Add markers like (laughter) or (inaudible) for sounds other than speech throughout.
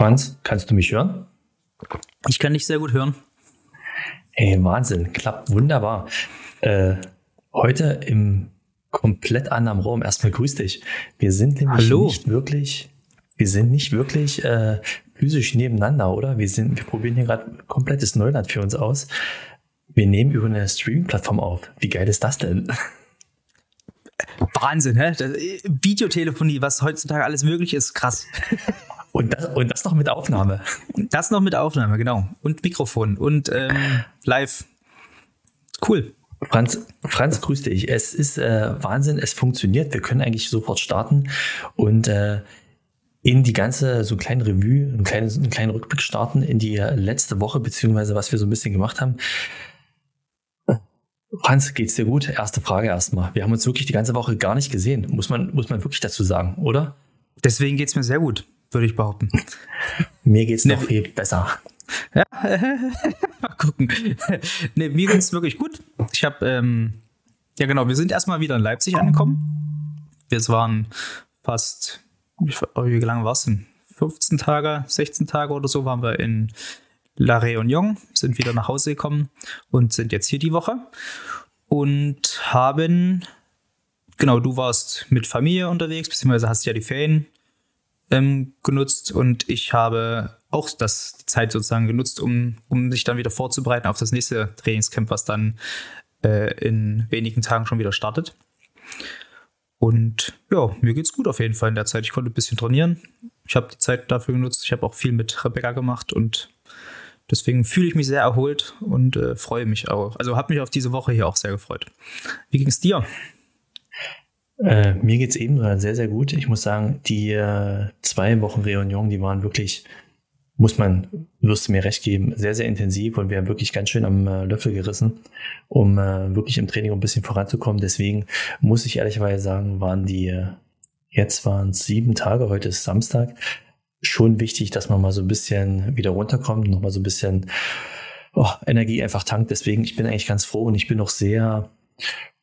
Franz, kannst du mich hören? Ich kann dich sehr gut hören. Ey, Wahnsinn, klappt wunderbar. Äh, heute im komplett anderen Raum. Erstmal grüß dich. Wir sind nämlich Hallo. nicht wirklich, wir sind nicht wirklich äh, physisch nebeneinander, oder? Wir sind, wir probieren hier gerade komplettes Neuland für uns aus. Wir nehmen über eine Streaming-Plattform auf. Wie geil ist das denn? Wahnsinn, hä? Äh, Videotelefonie, was heutzutage alles möglich ist, krass. (laughs) Und das, und das noch mit Aufnahme. Das noch mit Aufnahme, genau. Und Mikrofon und ähm, live. Cool. Franz, Franz, grüß dich. Es ist äh, Wahnsinn, es funktioniert. Wir können eigentlich sofort starten und äh, in die ganze, so ein kleinen Revue, einen kleinen, einen kleinen Rückblick starten in die letzte Woche, beziehungsweise was wir so ein bisschen gemacht haben. Franz, geht's dir gut? Erste Frage erstmal. Wir haben uns wirklich die ganze Woche gar nicht gesehen. Muss man, muss man wirklich dazu sagen, oder? Deswegen geht's mir sehr gut, würde ich behaupten. Mir geht's Ne, noch viel besser. Ja, (laughs) mal gucken. nee, mir geht's wirklich gut. Ich habe, ähm, ja genau, wir sind erstmal wieder in Leipzig angekommen. Wir waren fast, wie, wie lange war es denn? 15 Tage, 16 Tage oder so waren wir in La Réunion, sind wieder nach Hause gekommen und sind jetzt hier die Woche und haben, genau, du warst mit Familie unterwegs, beziehungsweise hast ja die Ferien ähm, genutzt und ich habe auch das, die Zeit sozusagen genutzt, um, um sich dann wieder vorzubereiten auf das nächste Trainingscamp, was dann äh, in wenigen Tagen schon wieder startet. Und ja, mir geht's gut auf jeden Fall in der Zeit. Ich konnte ein bisschen trainieren. Ich habe die Zeit dafür genutzt. Ich habe auch viel mit Rebecca gemacht und deswegen fühle ich mich sehr erholt und äh, freue mich auch. Also habe mich auf diese Woche hier auch sehr gefreut. Wie ging es dir? Äh, mir geht's eben sehr, sehr gut. Ich muss sagen, die äh, zwei Wochen Reunion, die waren wirklich, muss man, wirst du mir recht geben, sehr, sehr intensiv und wir haben wirklich ganz schön am äh, Löffel gerissen, um äh, wirklich im Training ein bisschen voranzukommen. Deswegen muss ich ehrlicherweise sagen, waren die, äh, jetzt waren es sieben Tage, heute ist Samstag, schon wichtig, dass man mal so ein bisschen wieder runterkommt, nochmal so ein bisschen oh, Energie einfach tankt. Deswegen, ich bin eigentlich ganz froh und ich bin auch sehr,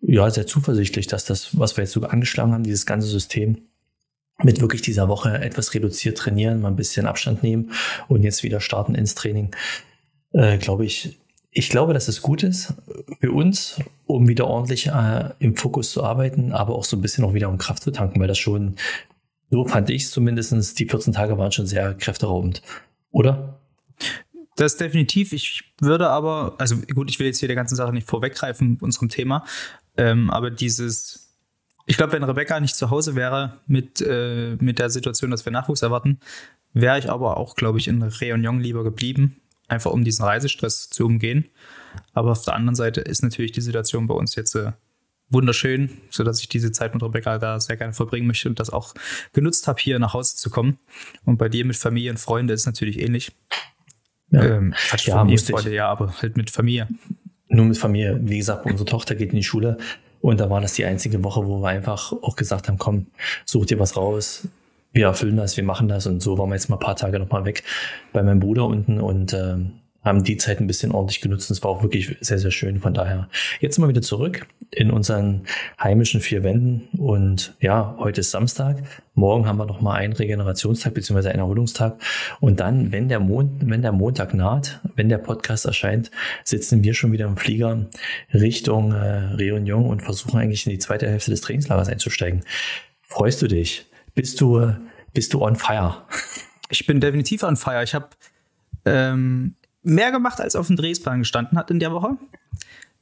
ja, sehr zuversichtlich, dass das, was wir jetzt so angeschlagen haben, dieses ganze System mit wirklich dieser Woche etwas reduziert trainieren, mal ein bisschen Abstand nehmen und jetzt wieder starten ins Training, äh, glaube ich, ich glaube, dass es gut ist für uns, um wieder ordentlich äh, im Fokus zu arbeiten, aber auch so ein bisschen auch wieder um Kraft zu tanken, weil das schon, so fand ich es zumindest, die 14 Tage waren schon sehr kräfteraubend, oder? Das definitiv. Ich würde aber, also gut, ich will jetzt hier der ganzen Sache nicht vorweggreifen, unserem Thema, ähm, aber dieses, ich glaube, wenn Rebecca nicht zu Hause wäre mit, äh, mit der Situation, dass wir Nachwuchs erwarten, wäre ich aber auch, glaube ich, in Réunion lieber geblieben, einfach um diesen Reisestress zu umgehen. Aber auf der anderen Seite ist natürlich die Situation bei uns jetzt äh, wunderschön, sodass ich diese Zeit mit Rebecca da sehr gerne verbringen möchte und das auch genutzt habe, hier nach Hause zu kommen. Und bei dir mit Familie und Freunde ist natürlich ähnlich. Ja, Ähm, Ja, Familie, ich. Freunde, ja, aber halt mit Familie. Nur mit Familie. Wie gesagt, unsere Tochter geht in die Schule und da war das die einzige Woche, wo wir einfach auch gesagt haben, komm, such dir was raus. Wir erfüllen das, wir machen das und so waren wir jetzt mal ein paar Tage nochmal weg bei meinem Bruder unten und ähm, haben die Zeit ein bisschen ordentlich genutzt. Und es war auch wirklich sehr, sehr schön. Von daher jetzt mal wieder zurück in unseren heimischen vier Wänden. Und ja, heute ist Samstag. Morgen haben wir noch mal einen Regenerationstag beziehungsweise einen Erholungstag. Und dann, wenn der, Mond, wenn der Montag naht, wenn der Podcast erscheint, sitzen wir schon wieder im Flieger Richtung äh, Réunion und versuchen eigentlich in die zweite Hälfte des Trainingslagers einzusteigen. Freust du dich? Bist du, bist du on fire? Ich bin definitiv on fire. Ich habe ähm, mehr gemacht, als auf dem Drehsplan gestanden hat in der Woche.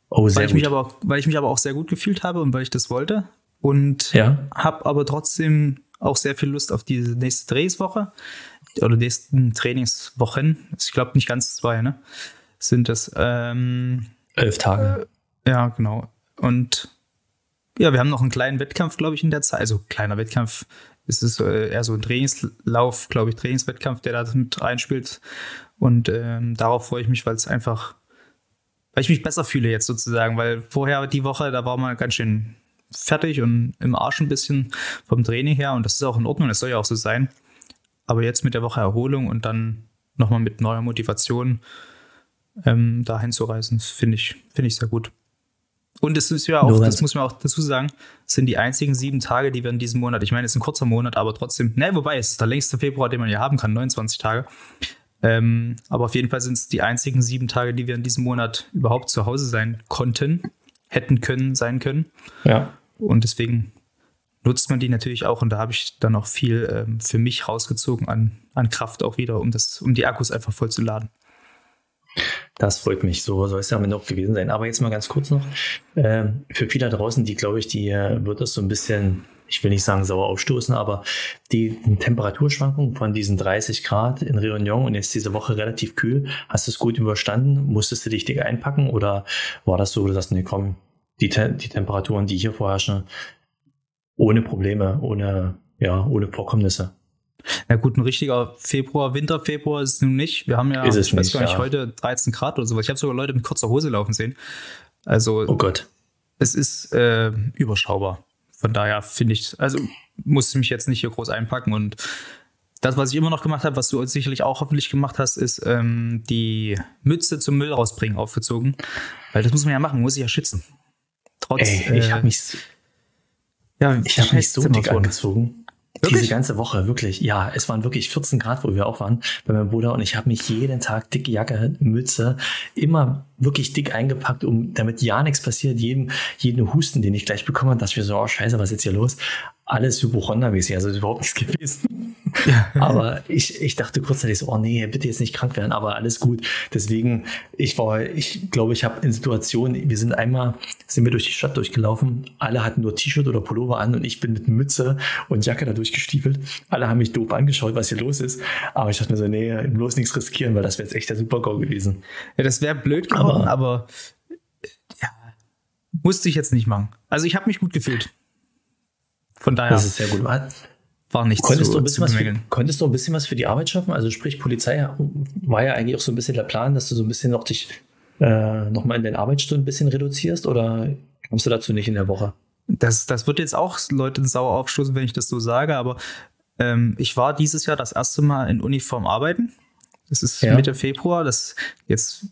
Oh, sehr Weil ich, gut. mich aber auch, weil ich mich aber auch sehr gut gefühlt habe und weil ich das wollte. Und Ja. habe aber trotzdem auch sehr viel Lust auf diese nächste Drehswoche oder nächsten Trainingswochen. Ich glaube nicht ganz zwei, ne? Sind das. Ähm, Elf Tage. ja, genau. Und ja, wir haben noch einen kleinen Wettkampf, glaube ich, in der Zeit. Also kleiner Wettkampf. Es ist äh, eher so ein Trainingslauf, glaube ich, Trainingswettkampf, der da mit reinspielt. Und ähm, darauf freue ich mich, weil es einfach, weil ich mich besser fühle jetzt sozusagen, weil vorher die Woche, da war man ganz schön fertig und im Arsch ein bisschen vom Training her und das ist auch in Ordnung, das soll ja auch so sein. Aber jetzt mit der Woche Erholung und dann nochmal mit neuer Motivation ähm, dahin zu reisen, finde ich, finde ich sehr gut. Und es ist ja auch, das muss man auch dazu sagen, sind die einzigen sieben Tage, die wir in diesem Monat, ich meine, es ist ein kurzer Monat, aber trotzdem, ne, wobei, es ist der längste Februar, den man ja haben kann, 29 Tage. Ähm, aber auf jeden Fall sind es die einzigen sieben Tage, die wir in diesem Monat überhaupt zu Hause sein konnten, hätten können, sein können. Ja. Und deswegen nutzt man die natürlich auch und da habe ich dann auch viel ähm, für mich rausgezogen an, an Kraft auch wieder, um, das, um die Akkus einfach voll zu laden. Das freut mich. So soll es ja am Ende auch gewesen sein. Aber jetzt mal ganz kurz noch. Äh, für viele da draußen, die glaube ich, die äh, wird das so ein bisschen, ich will nicht sagen sauer aufstoßen, aber die Temperaturschwankung von diesen 30 Grad in Réunion und jetzt diese Woche relativ kühl, hast du es gut überstanden? Musstest du dich dick einpacken oder war das so, dass, nee, komm, die, Te die Temperaturen, die hier vorherrschen, ohne Probleme, ohne, ja, ohne Vorkommnisse? Na gut, ein richtiger Februar, Winter, Februar ist es nun nicht. Wir haben ja, ist es ich weiß nicht, gar nicht, ja. heute 13 Grad oder sowas. Ich habe sogar Leute mit kurzer Hose laufen sehen. Also Oh Gott. es ist äh, überschaubar. Von daher finde ich, also musste mich jetzt nicht hier groß einpacken und das, was ich immer noch gemacht habe, was du sicherlich auch hoffentlich gemacht hast, ist ähm, die Mütze zum Müll rausbringen aufgezogen. Weil das muss man ja machen, muss sich ja schützen. Trotz, Ey, ich äh, habe mich, ja, ich hab mich so dick Temperaturen. angezogen. Wirklich? Diese ganze Woche, wirklich. Ja, es waren wirklich 14 Grad, wo wir auch waren bei meinem Bruder und ich habe mich jeden Tag dicke Jacke, Mütze, immer wirklich dick eingepackt, um damit ja nichts passiert. Jedem, jeden Husten, den ich gleich bekommen habe, dachte ich mir so, oh scheiße, was ist jetzt hier los? Alles Hypochonda-mäßig, also überhaupt nichts gewesen. (laughs) aber ich, ich dachte kurzzeitig so, oh nee, bitte jetzt nicht krank werden, aber alles gut. Deswegen, ich war, ich glaube, ich habe in Situationen, wir sind einmal, sind wir durch die Stadt durchgelaufen, alle hatten nur T-Shirt oder Pullover an und ich bin mit Mütze und Jacke da durchgestiefelt. Alle haben mich doof angeschaut, was hier los ist. Aber ich dachte mir so, nee, bloß nichts riskieren, weil das wäre jetzt echt der Super-GO gewesen. Ja, das wäre blöd geworden, aber, ja, musste ich jetzt nicht machen. Also ich habe mich gut gefühlt. Von daher Das ist sehr gut. war nichts Konntest, zu, du ein bisschen zu was für, konntest du ein bisschen was für die Arbeit schaffen? Also sprich, Polizei war ja eigentlich auch so ein bisschen der Plan, dass du so ein bisschen noch dich äh, noch mal in den Arbeitsstunden ein bisschen reduzierst oder kommst du dazu nicht in der Woche? Das, das wird jetzt auch Leute sauer aufstoßen, wenn ich das so sage, aber ähm, ich war dieses Jahr das erste Mal in Uniform arbeiten. Das ist Ja. Mitte Februar. Das jetzt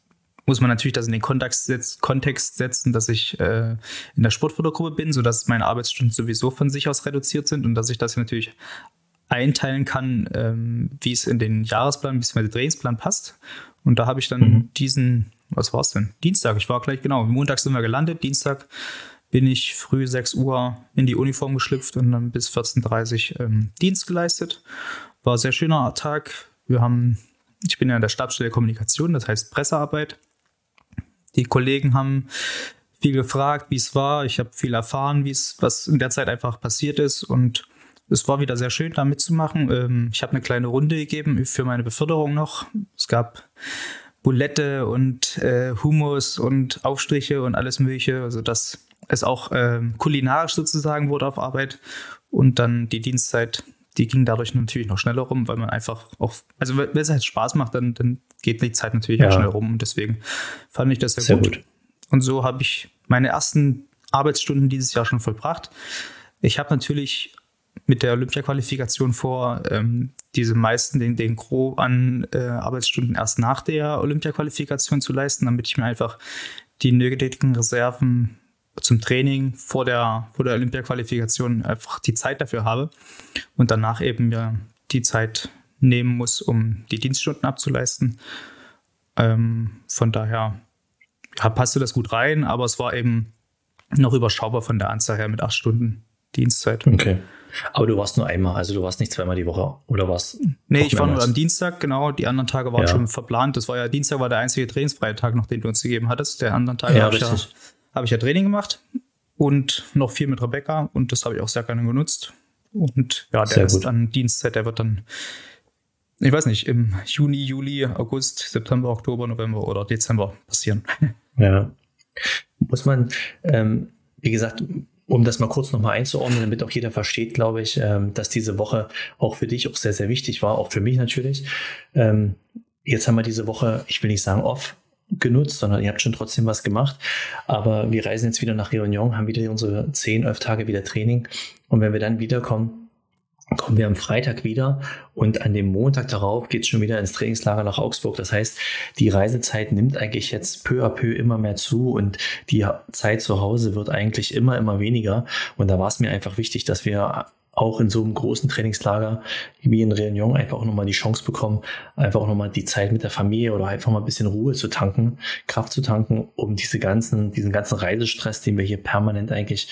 muss man natürlich das in den Kontext, setz, Kontext setzen, dass ich äh, in der Sportfördergruppe bin, sodass meine Arbeitsstunden sowieso von sich aus reduziert sind und dass ich das natürlich einteilen kann, ähm, wie es in den Jahresplan bzw. Trainingsplan passt. Und da habe ich dann Mhm. diesen, was war es denn? Dienstag, ich war gleich, genau, Montag sind wir gelandet, Dienstag bin ich früh 6 Uhr in die Uniform geschlüpft und dann bis 14.30 Uhr ähm, Dienst geleistet. War ein sehr schöner Tag. Wir haben, ich bin ja in der Stabsstelle Kommunikation, das heißt Pressearbeit. Die Kollegen haben viel gefragt, wie es war. Ich habe viel erfahren, wie es, was in der Zeit einfach passiert ist und es war wieder sehr schön, da mitzumachen. Ähm, ich habe eine kleine Runde gegeben für meine Beförderung noch. Es gab Bulette und äh, Hummus und Aufstriche und alles Mögliche. Also dass es auch ähm, kulinarisch sozusagen wurde auf Arbeit. Und dann die Dienstzeit, die ging dadurch natürlich noch schneller rum, weil man einfach auch, also wenn es halt Spaß macht, dann, dann geht die Zeit natürlich Ja. auch schnell rum. Und deswegen fand ich das sehr, Sehr gut. gut. Und so habe ich meine ersten Arbeitsstunden dieses Jahr schon vollbracht. Ich habe natürlich mit der Olympia-Qualifikation vor, ähm, diese meisten, den, den Gros an äh, Arbeitsstunden erst nach der Olympia-Qualifikation zu leisten, damit ich mir einfach die nötigen Reserven zum Training vor der, vor der Olympia-Qualifikation einfach die Zeit dafür habe und danach eben ja die Zeit nehmen muss, um die Dienststunden abzuleisten. Ähm, von daher ja, passte das gut rein, aber es war eben noch überschaubar von der Anzahl her mit acht Stunden Dienstzeit. Okay. Aber du warst nur einmal, also du warst nicht zweimal die Woche oder warst. Nee, ich war nur am Dienstag, genau. Die anderen Tage waren Ja. schon verplant. Das war ja Dienstag war der einzige trainingsfreie Tag, noch den du uns gegeben hattest. Der anderen Tage Ja, habe ich, ja, richtig. hab ich ja Training gemacht und noch viel mit Rebecca und das habe ich auch sehr gerne genutzt. Und ja, der Sehr ist gut. an Dienstzeit, der wird dann, ich weiß nicht, im Juni, Juli, August, September, Oktober, November oder Dezember passieren. (laughs) Ja. Muss man, ähm, wie gesagt, um das mal kurz nochmal einzuordnen, damit auch jeder versteht, glaube ich, ähm, dass diese Woche auch für dich auch sehr, sehr wichtig war, auch für mich natürlich. Ähm, jetzt haben wir diese Woche, ich will nicht sagen off genutzt, sondern ihr habt schon trotzdem was gemacht. Aber wir reisen jetzt wieder nach Réunion, haben wieder unsere 10, 11 Tage wieder Training. Und wenn wir dann wiederkommen, kommen wir am Freitag wieder und an dem Montag darauf geht es schon wieder ins Trainingslager nach Augsburg. Das heißt, die Reisezeit nimmt eigentlich jetzt peu à peu immer mehr zu und die Zeit zu Hause wird eigentlich immer, immer weniger. Und da war es mir einfach wichtig, dass wir auch in so einem großen Trainingslager wie in Réunion einfach auch nochmal die Chance bekommen, einfach auch nochmal die Zeit mit der Familie oder einfach mal ein bisschen Ruhe zu tanken, Kraft zu tanken, um diese ganzen, diesen ganzen Reisestress, den wir hier permanent eigentlich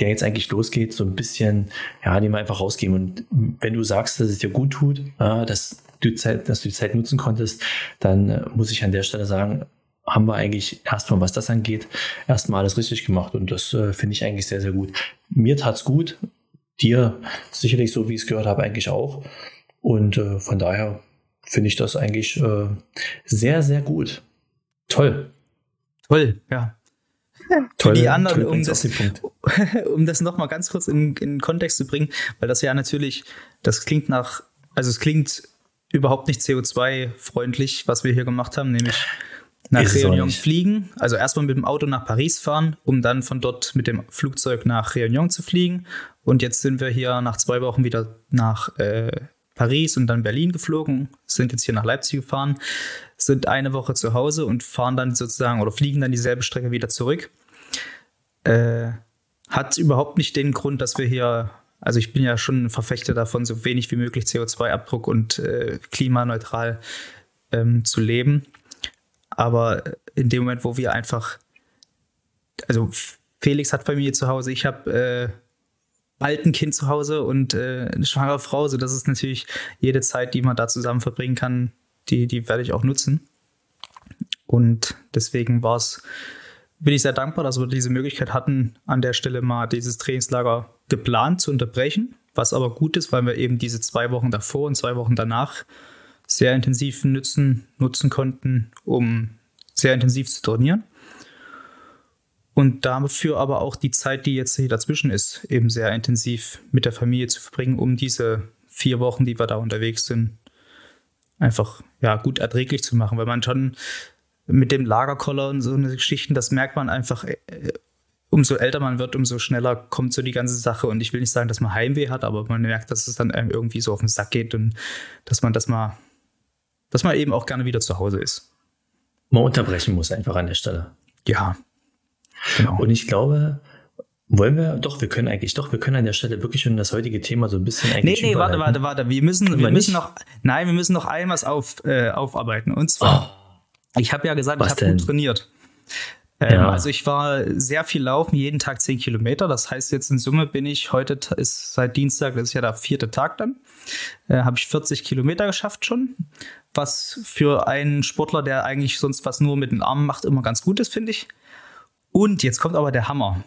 der jetzt eigentlich losgeht, so ein bisschen, ja, den wir einfach rausgeben. Und wenn du sagst, dass es dir gut tut, dass du Zeit, dass du die Zeit nutzen konntest, dann äh, muss ich an der Stelle sagen, haben wir eigentlich erstmal, was das angeht, erstmal alles richtig gemacht. Und das äh, finde ich eigentlich sehr, sehr gut. Mir tat's gut, dir sicherlich so, wie ich es gehört habe, eigentlich auch. Und äh, von daher finde ich das eigentlich äh, sehr, sehr gut. Toll. Toll, ja. (laughs) Toll, die anderen, (laughs) um das, um das nochmal ganz kurz in, in Kontext zu bringen, weil das ja natürlich, das klingt nach, also es klingt überhaupt nicht CO2-freundlich, was wir hier gemacht haben, nämlich nach Réunion fliegen. Also erstmal mit dem Auto nach Paris fahren, um dann von dort mit dem Flugzeug nach Réunion zu fliegen. Und jetzt sind wir hier nach zwei Wochen wieder nach äh, Paris und dann Berlin geflogen, sind jetzt hier nach Leipzig gefahren, sind eine Woche zu Hause und fahren dann sozusagen oder fliegen dann dieselbe Strecke wieder zurück. Äh, hat überhaupt nicht den Grund, dass wir hier, also ich bin ja schon ein Verfechter davon, so wenig wie möglich CO2-Abdruck und äh, klimaneutral ähm, zu leben. Aber in dem Moment, wo wir einfach, also Felix hat Familie zu Hause, ich habe äh, bald ein Kind zu Hause und äh, eine schwangere Frau, so das ist natürlich jede Zeit, die man da zusammen verbringen kann, die, die werde ich auch nutzen. Und deswegen war es, bin ich sehr dankbar, dass wir diese Möglichkeit hatten, an der Stelle mal dieses Trainingslager geplant zu unterbrechen, was aber gut ist, weil wir eben diese zwei Wochen davor und zwei Wochen danach sehr intensiv nutzen, nutzen konnten, um sehr intensiv zu trainieren. Und dafür aber auch die Zeit, die jetzt hier dazwischen ist, eben sehr intensiv mit der Familie zu verbringen, um diese vier Wochen, die wir da unterwegs sind, einfach ja, gut erträglich zu machen. Weil man schon mit dem Lagerkoller und so eine Geschichten, das merkt man einfach, äh, umso älter man wird, umso schneller kommt so die ganze Sache. Und ich will nicht sagen, dass man Heimweh hat, aber man merkt, dass es dann einem irgendwie so auf den Sack geht und dass man das mal, dass man eben auch gerne wieder zu Hause ist. Man unterbrechen muss einfach an der Stelle. Ja, Genau. Und ich glaube, wollen wir, doch, wir können eigentlich, doch, wir können an der Stelle wirklich schon das heutige Thema so ein bisschen eigentlich. Nee, nee, warte, warte, warte. Wir müssen, wir, wir müssen noch, nein, wir müssen noch einmal auf, äh, aufarbeiten. Und zwar, oh. ich habe ja gesagt, Was ich habe gut trainiert. Ähm, ja. Also ich war sehr viel laufen, jeden Tag 10 Kilometer. Das heißt, jetzt in Summe bin ich, heute ist seit Dienstag, das ist ja der vierte Tag dann, äh, habe ich 40 Kilometer geschafft schon. Was für einen Sportler, der eigentlich sonst was nur mit den Armen macht, immer ganz gut ist, finde ich. Und jetzt kommt aber der Hammer.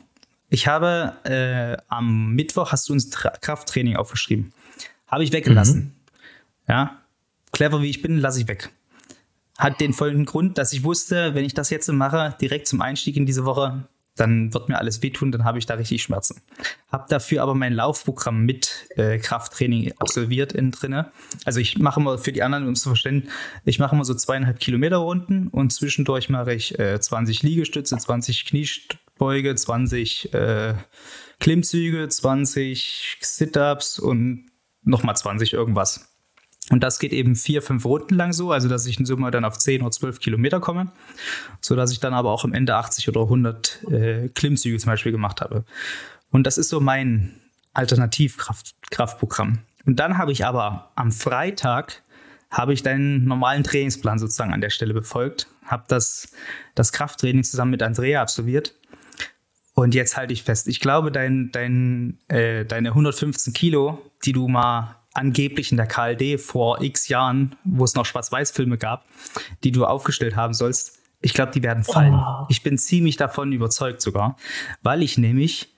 Ich habe äh, am Mittwoch hast du uns Tra Krafttraining aufgeschrieben. Habe ich weggelassen. Mhm. Ja, clever wie ich bin, lasse ich weg. Hat den folgenden Grund, dass ich wusste, wenn ich das jetzt mache, direkt zum Einstieg in diese Woche, dann wird mir alles wehtun, dann habe ich da richtig Schmerzen. Hab dafür aber mein Laufprogramm mit äh, Krafttraining absolviert innen drinne. Also ich mache mal für die anderen, um es zu verstehen, ich mache mal so zweieinhalb Kilometer Runden und zwischendurch mache ich äh, 20 Liegestütze, 20 Kniebeuge, 20 äh, Klimmzüge, 20 Sit-Ups und nochmal 20 irgendwas. Und das geht eben vier, fünf Runden lang so, also dass ich in Summe dann auf 10 oder 12 Kilometer komme, sodass ich dann aber auch am Ende 80 oder 100 äh, Klimmzüge zum Beispiel gemacht habe. Und das ist so mein Alternativkraftprogramm. Und dann habe ich aber am Freitag habe ich deinen normalen Trainingsplan sozusagen an der Stelle befolgt, habe das, das Krafttraining zusammen mit Andrea absolviert. Und jetzt halte ich fest, ich glaube, dein, dein, äh, deine 115 Kilo, die du mal angeblich in der KLD vor x Jahren, wo es noch Schwarz-Weiß-Filme gab, die du aufgestellt haben sollst, ich glaube, die werden fallen. Oh. Ich bin ziemlich davon überzeugt sogar, weil ich nämlich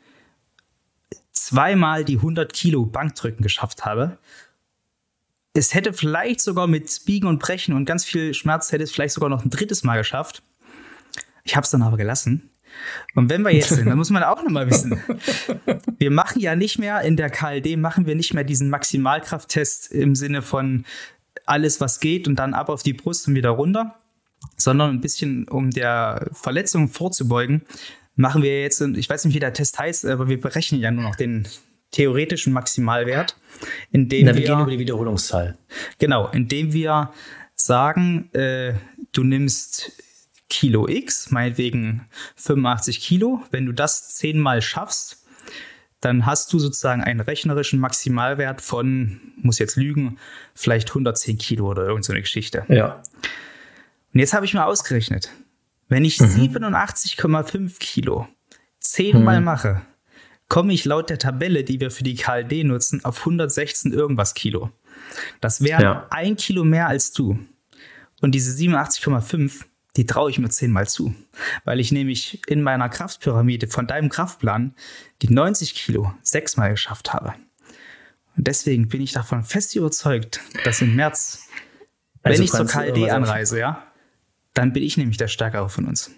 zweimal die 100 Kilo Bankdrücken geschafft habe. Es hätte vielleicht sogar mit Biegen und Brechen und ganz viel Schmerz hätte es vielleicht sogar noch ein drittes Mal geschafft. Ich habe es dann aber gelassen, und wenn wir jetzt sind, dann (laughs) muss man auch nochmal wissen, wir machen ja nicht mehr in der KLD, machen wir nicht mehr diesen Maximalkrafttest im Sinne von alles, was geht und dann ab auf die Brust und wieder runter, sondern ein bisschen, um der Verletzung vorzubeugen, machen wir jetzt, ich weiß nicht, wie der Test heißt, aber wir berechnen ja nur noch den, theoretischen Maximalwert, indem Na, wir, wir gehen über die Wiederholungszahl. Genau, indem wir sagen, äh, du nimmst Kilo X, meinetwegen 85 Kilo. Wenn du das zehnmal schaffst, dann hast du sozusagen einen rechnerischen Maximalwert von, muss jetzt lügen, vielleicht 110 Kilo oder irgend so eine Geschichte. Ja. Und jetzt habe ich mal ausgerechnet, wenn ich 87,5 Kilo zehnmal mache, komme ich laut der Tabelle, die wir für die KLD nutzen, auf 116 irgendwas Kilo. Das wären Ja. ein Kilo mehr als du. Und diese 87,5, die traue ich mir zehnmal zu. Weil ich nämlich in meiner Kraftpyramide von deinem Kraftplan die 90 Kilo sechsmal geschafft habe. Und deswegen bin ich davon fest überzeugt, dass im März, Also wenn ich zur KLD anreise, ja, dann bin ich nämlich der Stärkere von uns.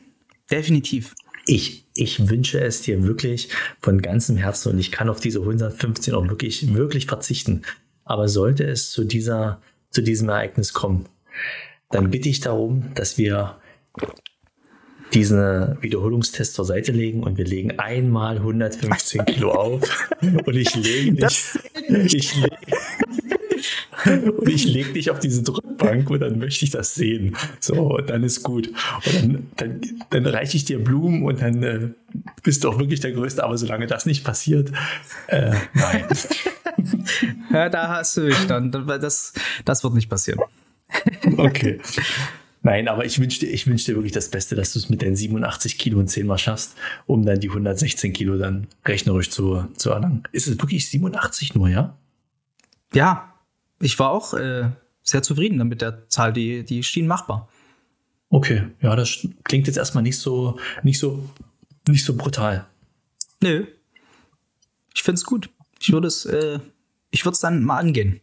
Definitiv. Ich, ich wünsche es dir wirklich von ganzem Herzen und ich kann auf diese 115 auch wirklich, wirklich verzichten. Aber sollte es zu dieser, zu diesem Ereignis kommen, dann bitte ich darum, dass wir diesen Wiederholungstest zur Seite legen und wir legen einmal 115 Kilo auf (laughs) und ich lege dich, ich lege, und ich lege dich auf diese Drückbank und dann möchte ich das sehen. So, und dann ist gut. Und dann, dann, dann reiche ich dir Blumen und dann äh, bist du auch wirklich der Größte. Aber solange das nicht passiert, äh, nein. (laughs) Ja, da hast du mich dann. Das, das wird nicht passieren. Okay. (laughs) Nein, aber ich wünsche dir, ich wünsch dir wirklich das Beste, dass du es mit deinen 87 Kilo und 10 Mal schaffst, um dann die 116 Kilo dann rechnerisch zu, zu erlangen. Ist es wirklich 87 nur, ja? Ja, ich war auch äh, sehr zufrieden damit der Zahl, die, die schien machbar. Okay, ja, das klingt jetzt erstmal nicht so, nicht so, nicht so brutal. Nö. Ich finde es gut. Ich würde es, äh, ich würde es dann mal angehen.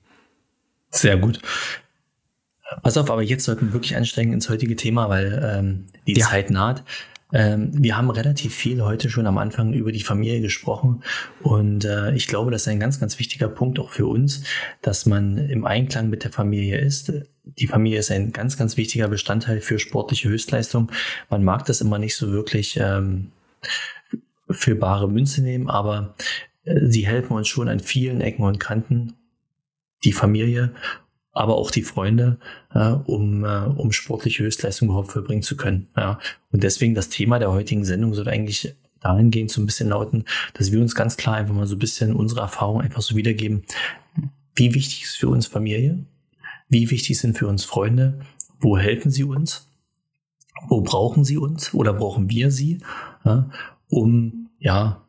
Sehr gut. Pass auf, aber jetzt sollten wir wirklich einsteigen ins heutige Thema, weil ähm, die Ja. Zeit naht. Ähm, wir haben relativ viel heute schon am Anfang über die Familie gesprochen und äh, ich glaube, das ist ein ganz, ganz wichtiger Punkt auch für uns, dass man im Einklang mit der Familie ist. Die Familie ist ein ganz, ganz wichtiger Bestandteil für sportliche Höchstleistung. Man mag das immer nicht so wirklich ähm, für bare Münze nehmen, aber äh, sie helfen uns schon an vielen Ecken und Kanten, die Familie, aber auch die Freunde, ja, um, äh, um sportliche Höchstleistung überhaupt vollbringen zu können. Ja. Und deswegen das Thema der heutigen Sendung soll eigentlich dahingehend so ein bisschen lauten, dass wir uns ganz klar einfach mal so ein bisschen unsere Erfahrung einfach so wiedergeben. Wie wichtig ist für uns Familie? Wie wichtig sind für uns Freunde? Wo helfen sie uns? Wo brauchen sie uns oder brauchen wir sie, ja, um ja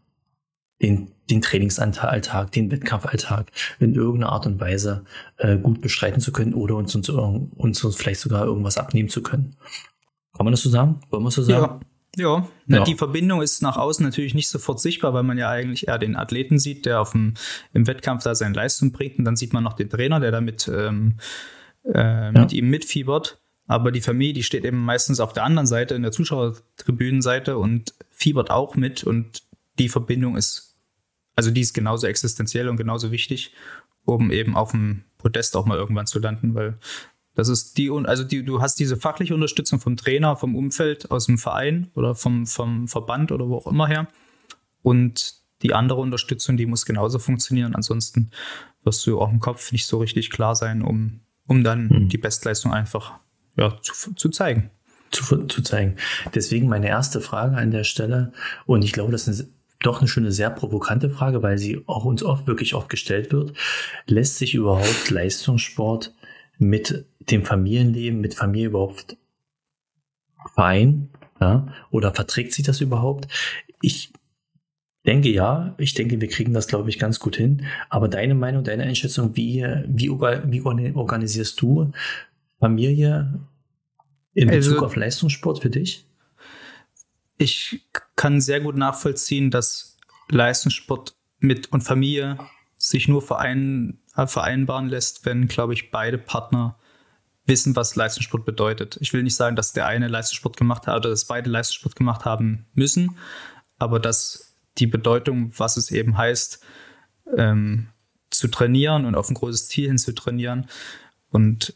den, den Trainingsalltag, den Wettkampfalltag in irgendeiner Art und Weise äh, gut bestreiten zu können oder uns, uns, uns, uns vielleicht sogar irgendwas abnehmen zu können. Kann man das so sagen? Wollen wir es so sagen? Ja. Na, Ja. Die Verbindung ist nach außen natürlich nicht sofort sichtbar, weil man ja eigentlich eher den Athleten sieht, der auf dem, im Wettkampf da seine Leistung bringt. Und dann sieht man noch den Trainer, der damit ähm, äh, mit ihm mitfiebert. Aber die Familie, die steht eben meistens auf der anderen Seite, in der Zuschauertribünenseite und fiebert auch mit. Und die Verbindung ist, also die ist genauso existenziell und genauso wichtig, um eben auf dem Podest auch mal irgendwann zu landen, weil das ist die, also die, du hast diese fachliche Unterstützung vom Trainer, vom Umfeld, aus dem Verein oder vom, vom Verband oder wo auch immer her. Und die andere Unterstützung, die muss genauso funktionieren. Ansonsten wirst du auch im Kopf nicht so richtig klar sein, um, um dann die Bestleistung einfach ja, zu, zu zeigen. zu, zu zeigen. Deswegen meine erste Frage an der Stelle, und ich glaube, das ist doch eine schöne, sehr provokante Frage, weil sie auch uns oft wirklich oft gestellt wird. Lässt sich überhaupt Leistungssport mit dem Familienleben, mit Familie überhaupt vereinen? Ja? Oder verträgt sich das überhaupt? Ich denke ja, ich denke, wir kriegen das, glaube ich, ganz gut hin. Aber deine Meinung, deine Einschätzung, wie, wie, wie orga- organisierst du Familie in Bezug Also- auf Leistungssport für dich? Ich kann sehr gut nachvollziehen, dass Leistungssport mit und Familie sich nur verein, äh, vereinbaren lässt, wenn, glaube ich, beide Partner wissen, was Leistungssport bedeutet. Ich will nicht sagen, dass der eine Leistungssport gemacht hat oder dass beide Leistungssport gemacht haben müssen, aber dass die Bedeutung, was es eben heißt, ähm, zu trainieren und auf ein großes Ziel hin zu trainieren und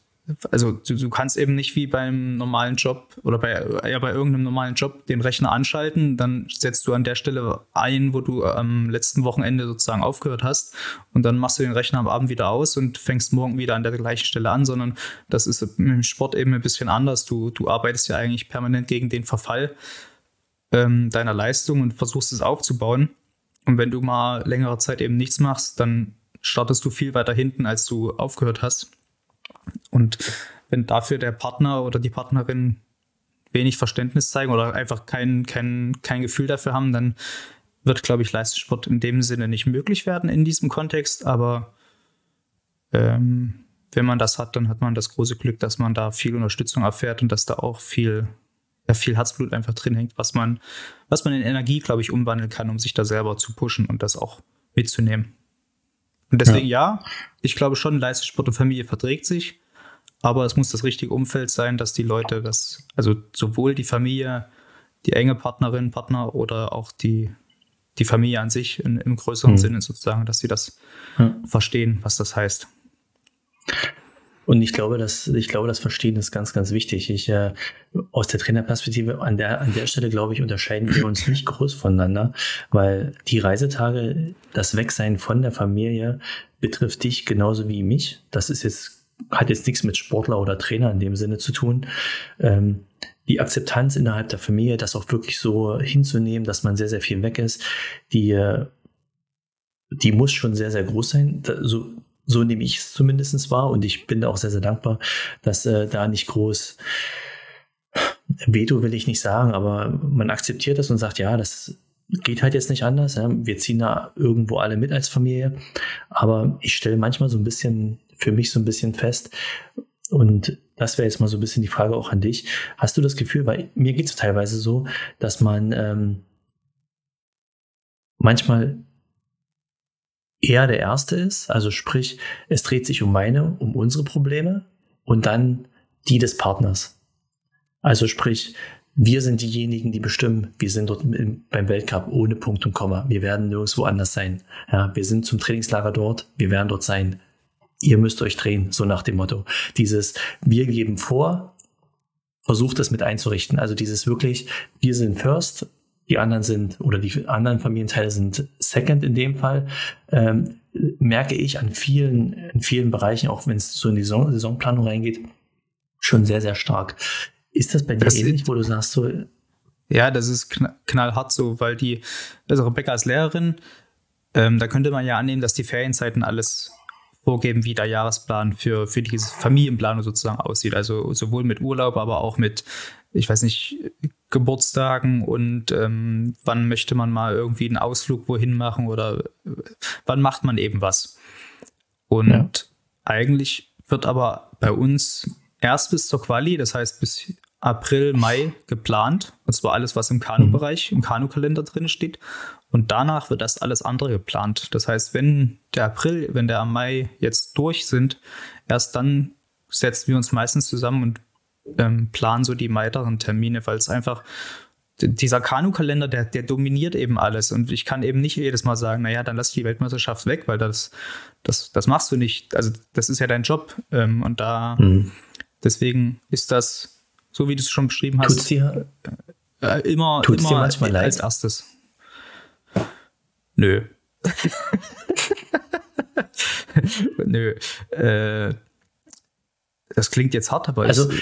also du, du, kannst eben nicht wie beim normalen Job oder bei, ja, bei irgendeinem normalen Job den Rechner anschalten, dann setzt du an der Stelle ein, wo du am letzten Wochenende sozusagen aufgehört hast und dann machst du den Rechner am Abend wieder aus und fängst morgen wieder an der gleichen Stelle an, sondern das ist im Sport eben ein bisschen anders. Du, du arbeitest ja eigentlich permanent gegen den Verfall ähm, deiner Leistung und versuchst es aufzubauen. Und wenn du mal längere Zeit eben nichts machst, dann startest du viel weiter hinten, als du aufgehört hast. Und wenn dafür der Partner oder die Partnerin wenig Verständnis zeigen oder einfach kein, kein, kein Gefühl dafür haben, dann wird, glaube ich, Leistungssport in dem Sinne nicht möglich werden in diesem Kontext. Aber ähm, wenn man das hat, dann hat man das große Glück, dass man da viel Unterstützung erfährt und dass da auch viel, ja, viel Herzblut einfach drin hängt, was man, was man in Energie, glaube ich, umwandeln kann, um sich da selber zu pushen und das auch mitzunehmen. Und deswegen ja, ja ich glaube schon, Leistungssport und Familie verträgt sich, aber es muss das richtige Umfeld sein, dass die Leute das, also sowohl die Familie, die enge Partnerin, Partner oder auch die, die Familie an sich in, im größeren mhm. Sinne sozusagen, dass sie das ja. verstehen, was das heißt. Und ich glaube, dass ich glaube, das Verstehen ist ganz, ganz wichtig. Ich äh, aus der Trainerperspektive an der an der Stelle glaube ich unterscheiden wir uns nicht groß voneinander, weil die Reisetage, das Wegsein von der Familie betrifft dich genauso wie mich. Das ist jetzt hat jetzt nichts mit Sportler oder Trainer in dem Sinne zu tun. Ähm, die Akzeptanz innerhalb der Familie, das auch wirklich so hinzunehmen, dass man sehr, sehr viel weg ist, die, äh, die muss schon sehr, sehr groß sein. So, so nehme ich es zumindest wahr und ich bin da auch sehr, sehr dankbar, dass äh, da nicht groß Veto will ich nicht sagen, aber man akzeptiert das und sagt, ja, das geht halt jetzt nicht anders. Ja. Wir ziehen da irgendwo alle mit als Familie. Aber ich stelle manchmal so ein bisschen, für mich so ein bisschen fest, und das wäre jetzt mal so ein bisschen die Frage auch an dich. Hast du das Gefühl, weil mir geht es teilweise so, dass man ähm, manchmal eher der Erste ist. Also sprich, es dreht sich um meine, um unsere Probleme und dann die des Partners. Also sprich, wir sind diejenigen, die bestimmen, wir sind dort beim Weltcup ohne Punkt und Komma. Wir werden nirgendwo anders sein. Ja, wir sind zum Trainingslager dort, wir werden dort sein. Ihr müsst euch drehen, so nach dem Motto. Dieses, wir geben vor, versucht es mit einzurichten. Also dieses wirklich, wir sind first, die anderen sind oder die anderen Familienteile sind second in dem Fall, ähm, merke ich an vielen, in vielen Bereichen, auch wenn es so in die Saison, Saisonplanung reingeht, schon sehr, sehr stark. Ist das bei dir das ähnlich, wo du sagst so? Ja, das ist knallhart so, weil die, also Rebecca als Lehrerin, ähm, da könnte man ja annehmen, dass die Ferienzeiten alles vorgeben, wie der Jahresplan für, für diese Familienplanung sozusagen aussieht. Also sowohl mit Urlaub, aber auch mit, ich weiß nicht, Geburtstagen und ähm, wann möchte man mal irgendwie einen Ausflug wohin machen oder äh, wann macht man eben was. Und ja. eigentlich wird aber bei uns erst bis zur Quali, das heißt bis April, Mai geplant. Und zwar alles, was im Kanu-Bereich, im Kanu-Kalender drin steht. Und danach wird das alles andere geplant. Das heißt, wenn der April, wenn der Mai jetzt durch sind, erst dann setzen wir uns meistens zusammen und ähm, planen so die weiteren Termine, weil es einfach dieser Kanu-Kalender, der, der dominiert eben alles. Und ich kann eben nicht jedes Mal sagen, naja, dann lass die Weltmeisterschaft weg, weil das, das, das machst du nicht. Also das ist ja dein Job. Ähm, und da mhm. deswegen ist das, so wie du es schon beschrieben hast, tut's dir, äh, immer, tut's immer dir manchmal als leid? erstes. Nö. (laughs) Nö. Äh, das klingt jetzt hart, aber also, es,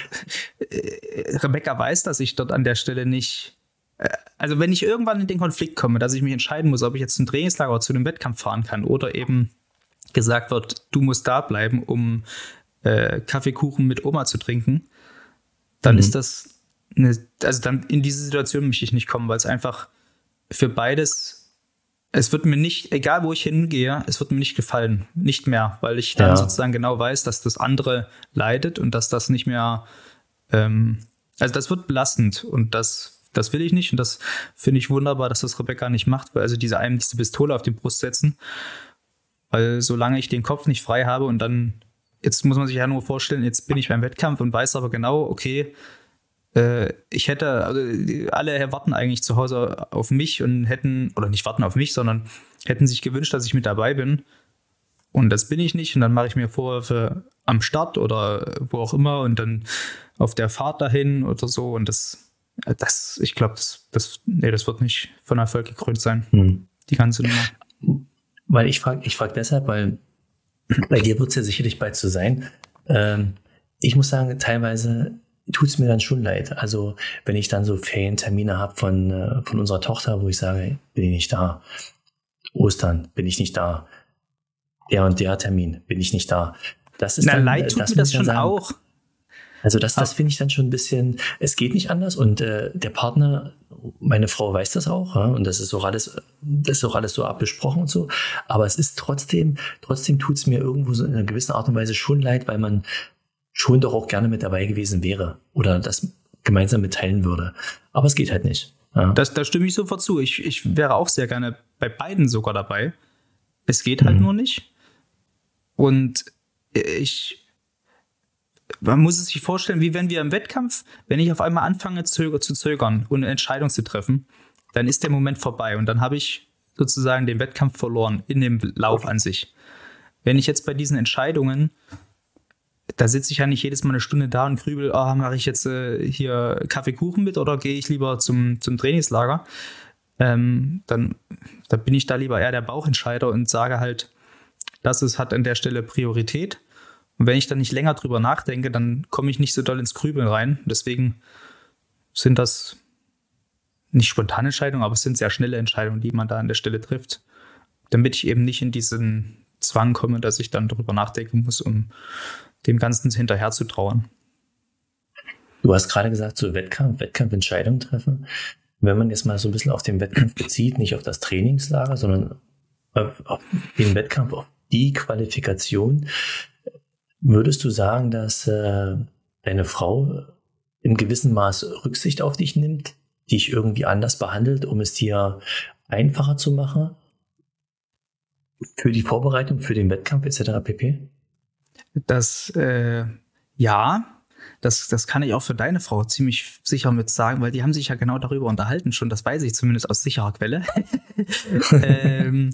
äh, Rebecca weiß, dass ich dort an der Stelle nicht. Äh, also, wenn ich irgendwann in den Konflikt komme, dass ich mich entscheiden muss, ob ich jetzt zum Trainingslager oder zu einem Wettkampf fahren kann oder eben gesagt wird, du musst da bleiben, um äh, Kaffeekuchen mit Oma zu trinken, dann mhm. ist das eine, also dann in diese Situation möchte ich nicht kommen, weil es einfach für beides es wird mir nicht, egal wo ich hingehe, es wird mir nicht gefallen. Nicht mehr, weil ich dann ja. sozusagen genau weiß, dass das andere leidet und dass das nicht mehr, ähm, also das wird belastend und das, das will ich nicht und das finde ich wunderbar, dass das Rebecca nicht macht, weil also diese einem diese Pistole auf die Brust setzen, weil solange ich den Kopf nicht frei habe und dann, jetzt muss man sich ja nur vorstellen, jetzt bin ich beim Wettkampf und weiß aber genau, okay, ich hätte, also alle warten eigentlich zu Hause auf mich und hätten, oder nicht warten auf mich, sondern hätten sich gewünscht, dass ich mit dabei bin. Und das bin ich nicht. Und dann mache ich mir Vorwürfe am Start oder wo auch immer und dann auf der Fahrt dahin oder so. Und das, das ich glaube, das, das, nee, das wird nicht von Erfolg gekrönt sein. Hm. Die ganze Nummer. Weil ich frage ich frag deshalb, weil bei dir wird es ja sicherlich bald so sein. Ähm, ich muss sagen, teilweise tut es mir dann schon leid. Also wenn ich dann so Ferientermine habe von, äh, von unserer Tochter, wo ich sage, bin ich nicht da. Ostern bin ich nicht da. Der und der Termin bin ich nicht da. Das ist Na, dann, leid tut das mir das schon sagen. auch. Also das, das finde ich dann schon ein bisschen, es geht nicht anders und äh, der Partner, meine Frau weiß das auch ja, und das ist auch alles, das ist auch alles so abbesprochen und so, aber es ist trotzdem, trotzdem tut es mir irgendwo so in einer gewissen Art und Weise schon leid, weil man schon doch auch gerne mit dabei gewesen wäre oder das gemeinsam mitteilen würde. Aber es geht halt nicht. Ja. Das, da stimme ich sofort zu. Ich, ich wäre auch sehr gerne bei beiden sogar dabei. Es geht halt mhm. nur nicht. Und ich, man muss es sich vorstellen, wie wenn wir im Wettkampf, wenn ich auf einmal anfange zu zögern und eine Entscheidung zu treffen, dann ist der Moment vorbei und dann habe ich sozusagen den Wettkampf verloren in dem Lauf an sich. Wenn ich jetzt bei diesen Entscheidungen, da sitze ich ja nicht jedes Mal eine Stunde da und grübel, oh, mache ich jetzt äh, hier Kaffeekuchen mit oder gehe ich lieber zum, zum Trainingslager, ähm, dann, dann bin ich da lieber eher der Bauchentscheider und sage halt, das ist, hat an der Stelle Priorität und wenn ich dann nicht länger drüber nachdenke, dann komme ich nicht so doll ins Grübeln rein. Deswegen sind das nicht spontane Entscheidungen, aber es sind sehr schnelle Entscheidungen, die man da an der Stelle trifft, damit ich eben nicht in diesen Zwang komme, dass ich dann darüber nachdenken muss, um dem Ganzen hinterher zu trauern. Du hast gerade gesagt, so Wettkampf, Wettkampfentscheidungen treffen. Wenn man jetzt mal so ein bisschen auf den Wettkampf bezieht, nicht auf das Trainingslager, sondern auf den Wettkampf, auf die Qualifikation, Würdest du sagen, dass äh, deine Frau in gewissem Maß Rücksicht auf dich nimmt, dich irgendwie anders behandelt, um es dir einfacher zu machen für die Vorbereitung, für den Wettkampf etc. pp? Das äh, ja, das, das kann ich auch für deine Frau ziemlich sicher mit sagen, weil die haben sich ja genau darüber unterhalten schon, das weiß ich zumindest aus sicherer Quelle. (laughs) ähm,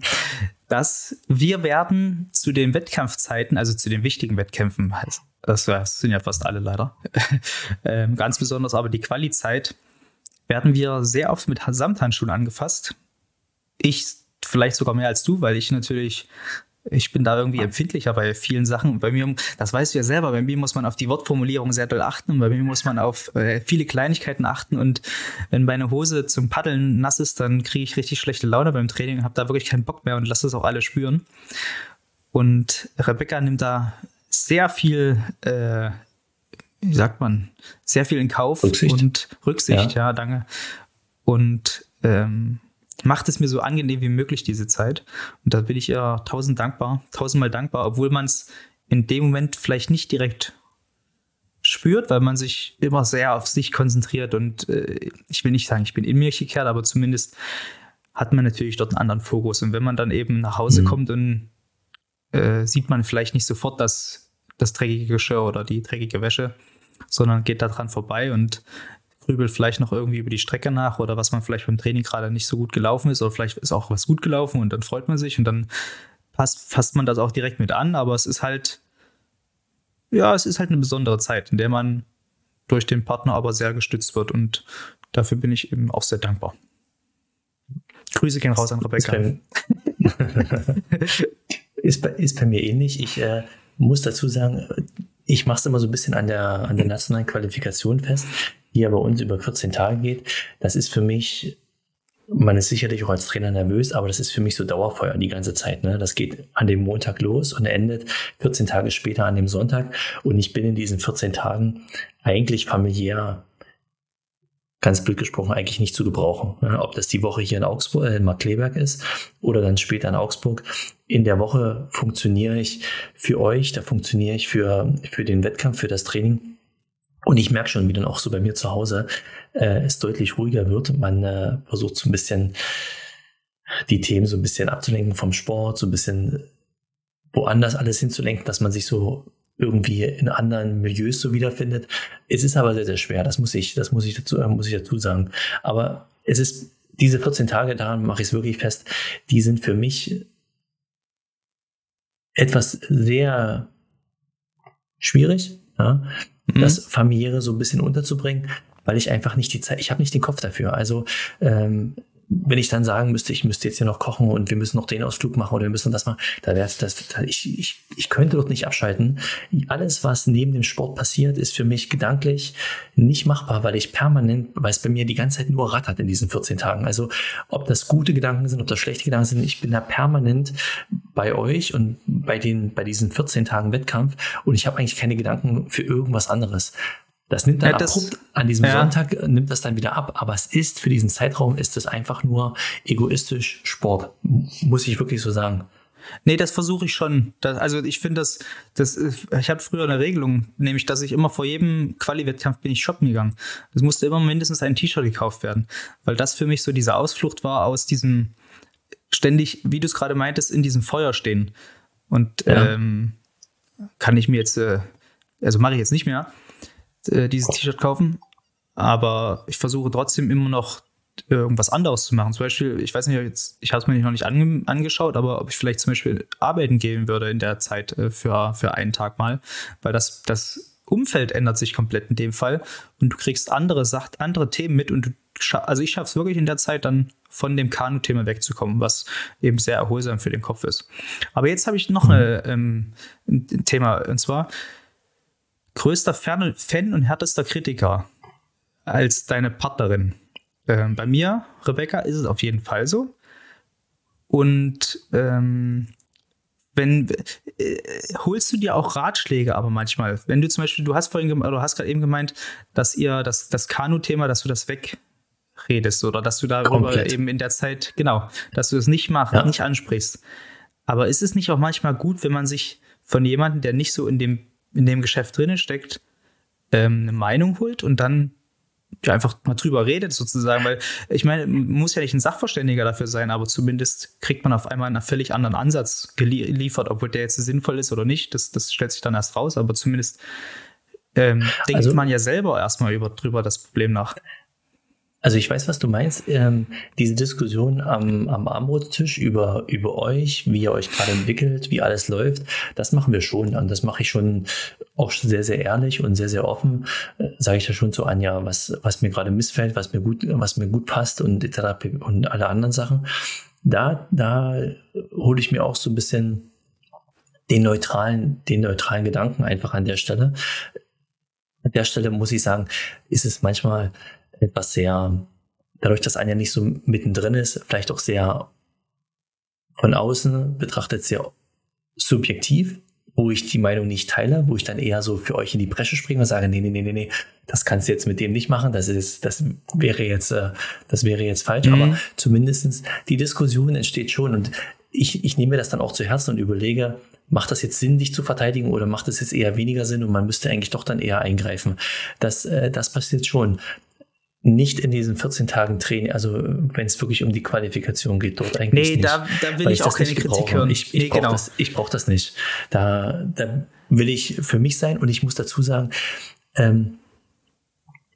dass wir werden zu den Wettkampfzeiten, also zu den wichtigen Wettkämpfen, das, das sind ja fast alle leider, (laughs) ähm, ganz besonders aber die Quali-Zeit, werden wir sehr oft mit Samthandschuhen angefasst. Ich vielleicht sogar mehr als du, weil ich natürlich ich bin da irgendwie empfindlicher bei vielen Sachen. Bei mir, das weißt du ja selber, bei mir muss man auf die Wortformulierung sehr doll achten. Bei mir muss man auf äh, viele Kleinigkeiten achten. Und wenn meine Hose zum Paddeln nass ist, dann kriege ich richtig schlechte Laune beim Training, habe da wirklich keinen Bock mehr und lasse das auch alle spüren. Und Rebecca nimmt da sehr viel, äh, wie sagt man, sehr viel in Kauf Rücksicht. und Rücksicht, ja, ja danke. Und ähm, macht es mir so angenehm wie möglich, diese Zeit. Und da bin ich ihr tausend dankbar, tausendmal dankbar, obwohl man es in dem Moment vielleicht nicht direkt spürt, weil man sich immer sehr auf sich konzentriert und äh, ich will nicht sagen, ich bin in mir gekehrt, aber zumindest hat man natürlich dort einen anderen Fokus. Und wenn man dann eben nach Hause mhm. kommt und äh, sieht man vielleicht nicht sofort das, das dreckige Geschirr oder die dreckige Wäsche, sondern geht daran vorbei und grübelt vielleicht noch irgendwie über die Strecke nach oder was man vielleicht beim Training gerade nicht so gut gelaufen ist oder vielleicht ist auch was gut gelaufen und dann freut man sich und dann passt, fasst man das auch direkt mit an, aber es ist halt, ja, es ist halt eine besondere Zeit, in der man durch den Partner aber sehr gestützt wird und dafür bin ich eben auch sehr dankbar. Grüße gehen raus an Rebecca. (laughs) Ist bei, ist bei, mir ähnlich. Ich äh, muss dazu sagen, ich mache es immer so ein bisschen an der, an der nationalen Qualifikation fest die ja bei uns über 14 Tage geht, das ist für mich, man ist sicherlich auch als Trainer nervös, aber das ist für mich so Dauerfeuer die ganze Zeit. Ne? Das geht an dem Montag los und endet 14 Tage später an dem Sonntag. Und ich bin in diesen 14 Tagen eigentlich familiär ganz blöd gesprochen, eigentlich nicht zu gebrauchen. Ja, ob das die Woche hier in Augsburg, äh, in Markleberg ist oder dann später in Augsburg. In der Woche funktioniere ich für euch, da funktioniere ich für, für den Wettkampf, für das Training und ich merke schon, wie dann auch so bei mir zu Hause äh, es deutlich ruhiger wird. Man äh, versucht so ein bisschen die Themen so ein bisschen abzulenken vom Sport, so ein bisschen woanders alles hinzulenken, dass man sich so irgendwie in anderen Milieus so wiederfindet. Es ist aber sehr, sehr schwer. Das muss ich, das muss ich dazu, äh, muss ich dazu sagen. Aber es ist diese 14 Tage, daran mache ich es wirklich fest, die sind für mich etwas sehr schwierig, ja, mhm. das familiäre so ein bisschen unterzubringen, weil ich einfach nicht die Zeit, ich habe nicht den Kopf dafür. Also ähm, wenn ich dann sagen müsste, ich müsste jetzt hier noch kochen und wir müssen noch den Ausflug machen oder wir müssen das machen, da wäre das, da, ich, ich, ich könnte dort nicht abschalten. Alles, was neben dem Sport passiert, ist für mich gedanklich nicht machbar, weil ich permanent, weil es bei mir die ganze Zeit nur rattert in diesen 14 Tagen. Also ob das gute Gedanken sind, ob das schlechte Gedanken sind, ich bin da permanent bei euch und bei den, bei diesen 14 Tagen Wettkampf und ich habe eigentlich keine Gedanken für irgendwas anderes. Das nimmt dann ja, das, abrupt an diesem ja. Sonntag äh, nimmt das dann wieder ab, aber es ist für diesen Zeitraum ist es einfach nur egoistisch Sport, muss ich wirklich so sagen. Nee, das versuche ich schon. Das, also ich finde das, das, ich habe früher eine Regelung, nämlich, dass ich immer vor jedem Quali-Wettkampf bin ich shoppen gegangen. Es musste immer mindestens ein T-Shirt gekauft werden, weil das für mich so diese Ausflucht war aus diesem ständig, wie du es gerade meintest, in diesem Feuer stehen. Und ja. ähm, kann ich mir jetzt, äh, also mache ich jetzt nicht mehr, äh, dieses T-Shirt kaufen. Aber ich versuche trotzdem immer noch irgendwas anderes zu machen. Zum Beispiel, ich weiß nicht, jetzt, ich habe es mir noch nicht ange angeschaut, aber ob ich vielleicht zum Beispiel arbeiten gehen würde in der Zeit äh, für, für einen Tag mal, weil das, das Umfeld ändert sich komplett in dem Fall und du kriegst andere Sachen, andere Themen mit und du also ich schaffe es wirklich in der Zeit dann von dem Kanu-Thema wegzukommen, was eben sehr erholsam für den Kopf ist. Aber jetzt habe ich noch eine, ähm, ein Thema und zwar größter Fan und härtester Kritiker als deine Partnerin. Ähm, bei mir, Rebecca, ist es auf jeden Fall so. Und ähm, wenn äh, holst du dir auch Ratschläge, aber manchmal, wenn du zum Beispiel, du hast vorhin oder hast gerade eben gemeint, dass ihr das, das Kanu-Thema, dass du das wegredest oder dass du darüber Komplett. eben in der Zeit, genau, dass du es nicht machst, ja. nicht ansprichst. Aber ist es nicht auch manchmal gut, wenn man sich von jemandem, der nicht so in dem in dem Geschäft drin steckt, ähm, eine Meinung holt und dann ja, einfach mal drüber redet sozusagen, weil ich meine, muss ja nicht ein Sachverständiger dafür sein, aber zumindest kriegt man auf einmal einen völlig anderen Ansatz geliefert, obwohl der jetzt sinnvoll ist oder nicht, das, das stellt sich dann erst raus, aber zumindest ähm, denkt also, man ja selber erstmal über, drüber das Problem nach. Also ich weiß, was du meinst. Ähm, diese Diskussion am, am Armbrotstisch über, über euch, wie ihr euch gerade entwickelt, wie alles läuft, das machen wir schon. Und das mache ich schon auch sehr, sehr ehrlich und sehr, sehr offen. Äh, Sage ich da schon zu Anja, was, was mir gerade missfällt, was mir gut, was mir gut passt und etc. und alle anderen Sachen. Da, da hole ich mir auch so ein bisschen den neutralen, den neutralen Gedanken einfach an der Stelle. An der Stelle muss ich sagen, ist es manchmal etwas sehr, dadurch, dass Anja nicht so mittendrin ist, vielleicht auch sehr von außen betrachtet sehr subjektiv, wo ich die Meinung nicht teile, wo ich dann eher so für euch in die Bresche springe und sage, nee, nee, nee, nee, nee, das kannst du jetzt mit dem nicht machen, das ist, das wäre jetzt, äh, das wäre jetzt falsch, mhm. aber zumindestens die Diskussion entsteht schon und ich, ich nehme das dann auch zu Herzen und überlege, macht das jetzt Sinn, dich zu verteidigen oder macht das jetzt eher weniger Sinn und man müsste eigentlich doch dann eher eingreifen. Das, äh, das passiert schon nicht in diesen 14 Tagen Training, also wenn es wirklich um die Qualifikation geht, dort eigentlich nee, nicht. Nee, da, da will ich, ich auch keine Kritik hören. Ich, ich nee, brauche genau. das, brauch das nicht. Da, da will ich für mich sein und ich muss dazu sagen, ähm,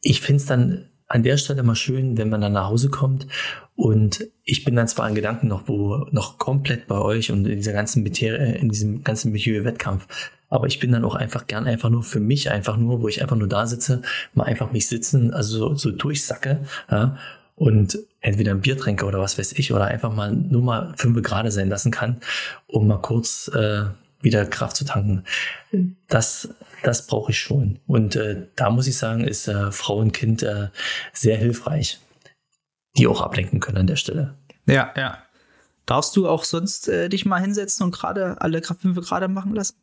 ich finde es dann an der Stelle mal schön, wenn man dann nach Hause kommt und ich bin dann zwar in Gedanken noch wo noch komplett bei euch und in dieser ganzen Materie, in diesem ganzen Milieu-Wettkampf, aber ich bin dann auch einfach gern einfach nur für mich, einfach nur, wo ich einfach nur da sitze, mal einfach mich sitzen, also so, so durchsacke, ja, und entweder ein Bier trinke oder was weiß ich, oder einfach mal nur mal fünf Grade sein lassen kann, um mal kurz äh, wieder Kraft zu tanken. Das, das brauche ich schon. Und äh, da muss ich sagen, ist äh, Frau und Kind äh, sehr hilfreich, die auch ablenken können an der Stelle. Ja, ja. Darfst du auch sonst äh, dich mal hinsetzen und gerade alle Kraft fünf Grade machen lassen?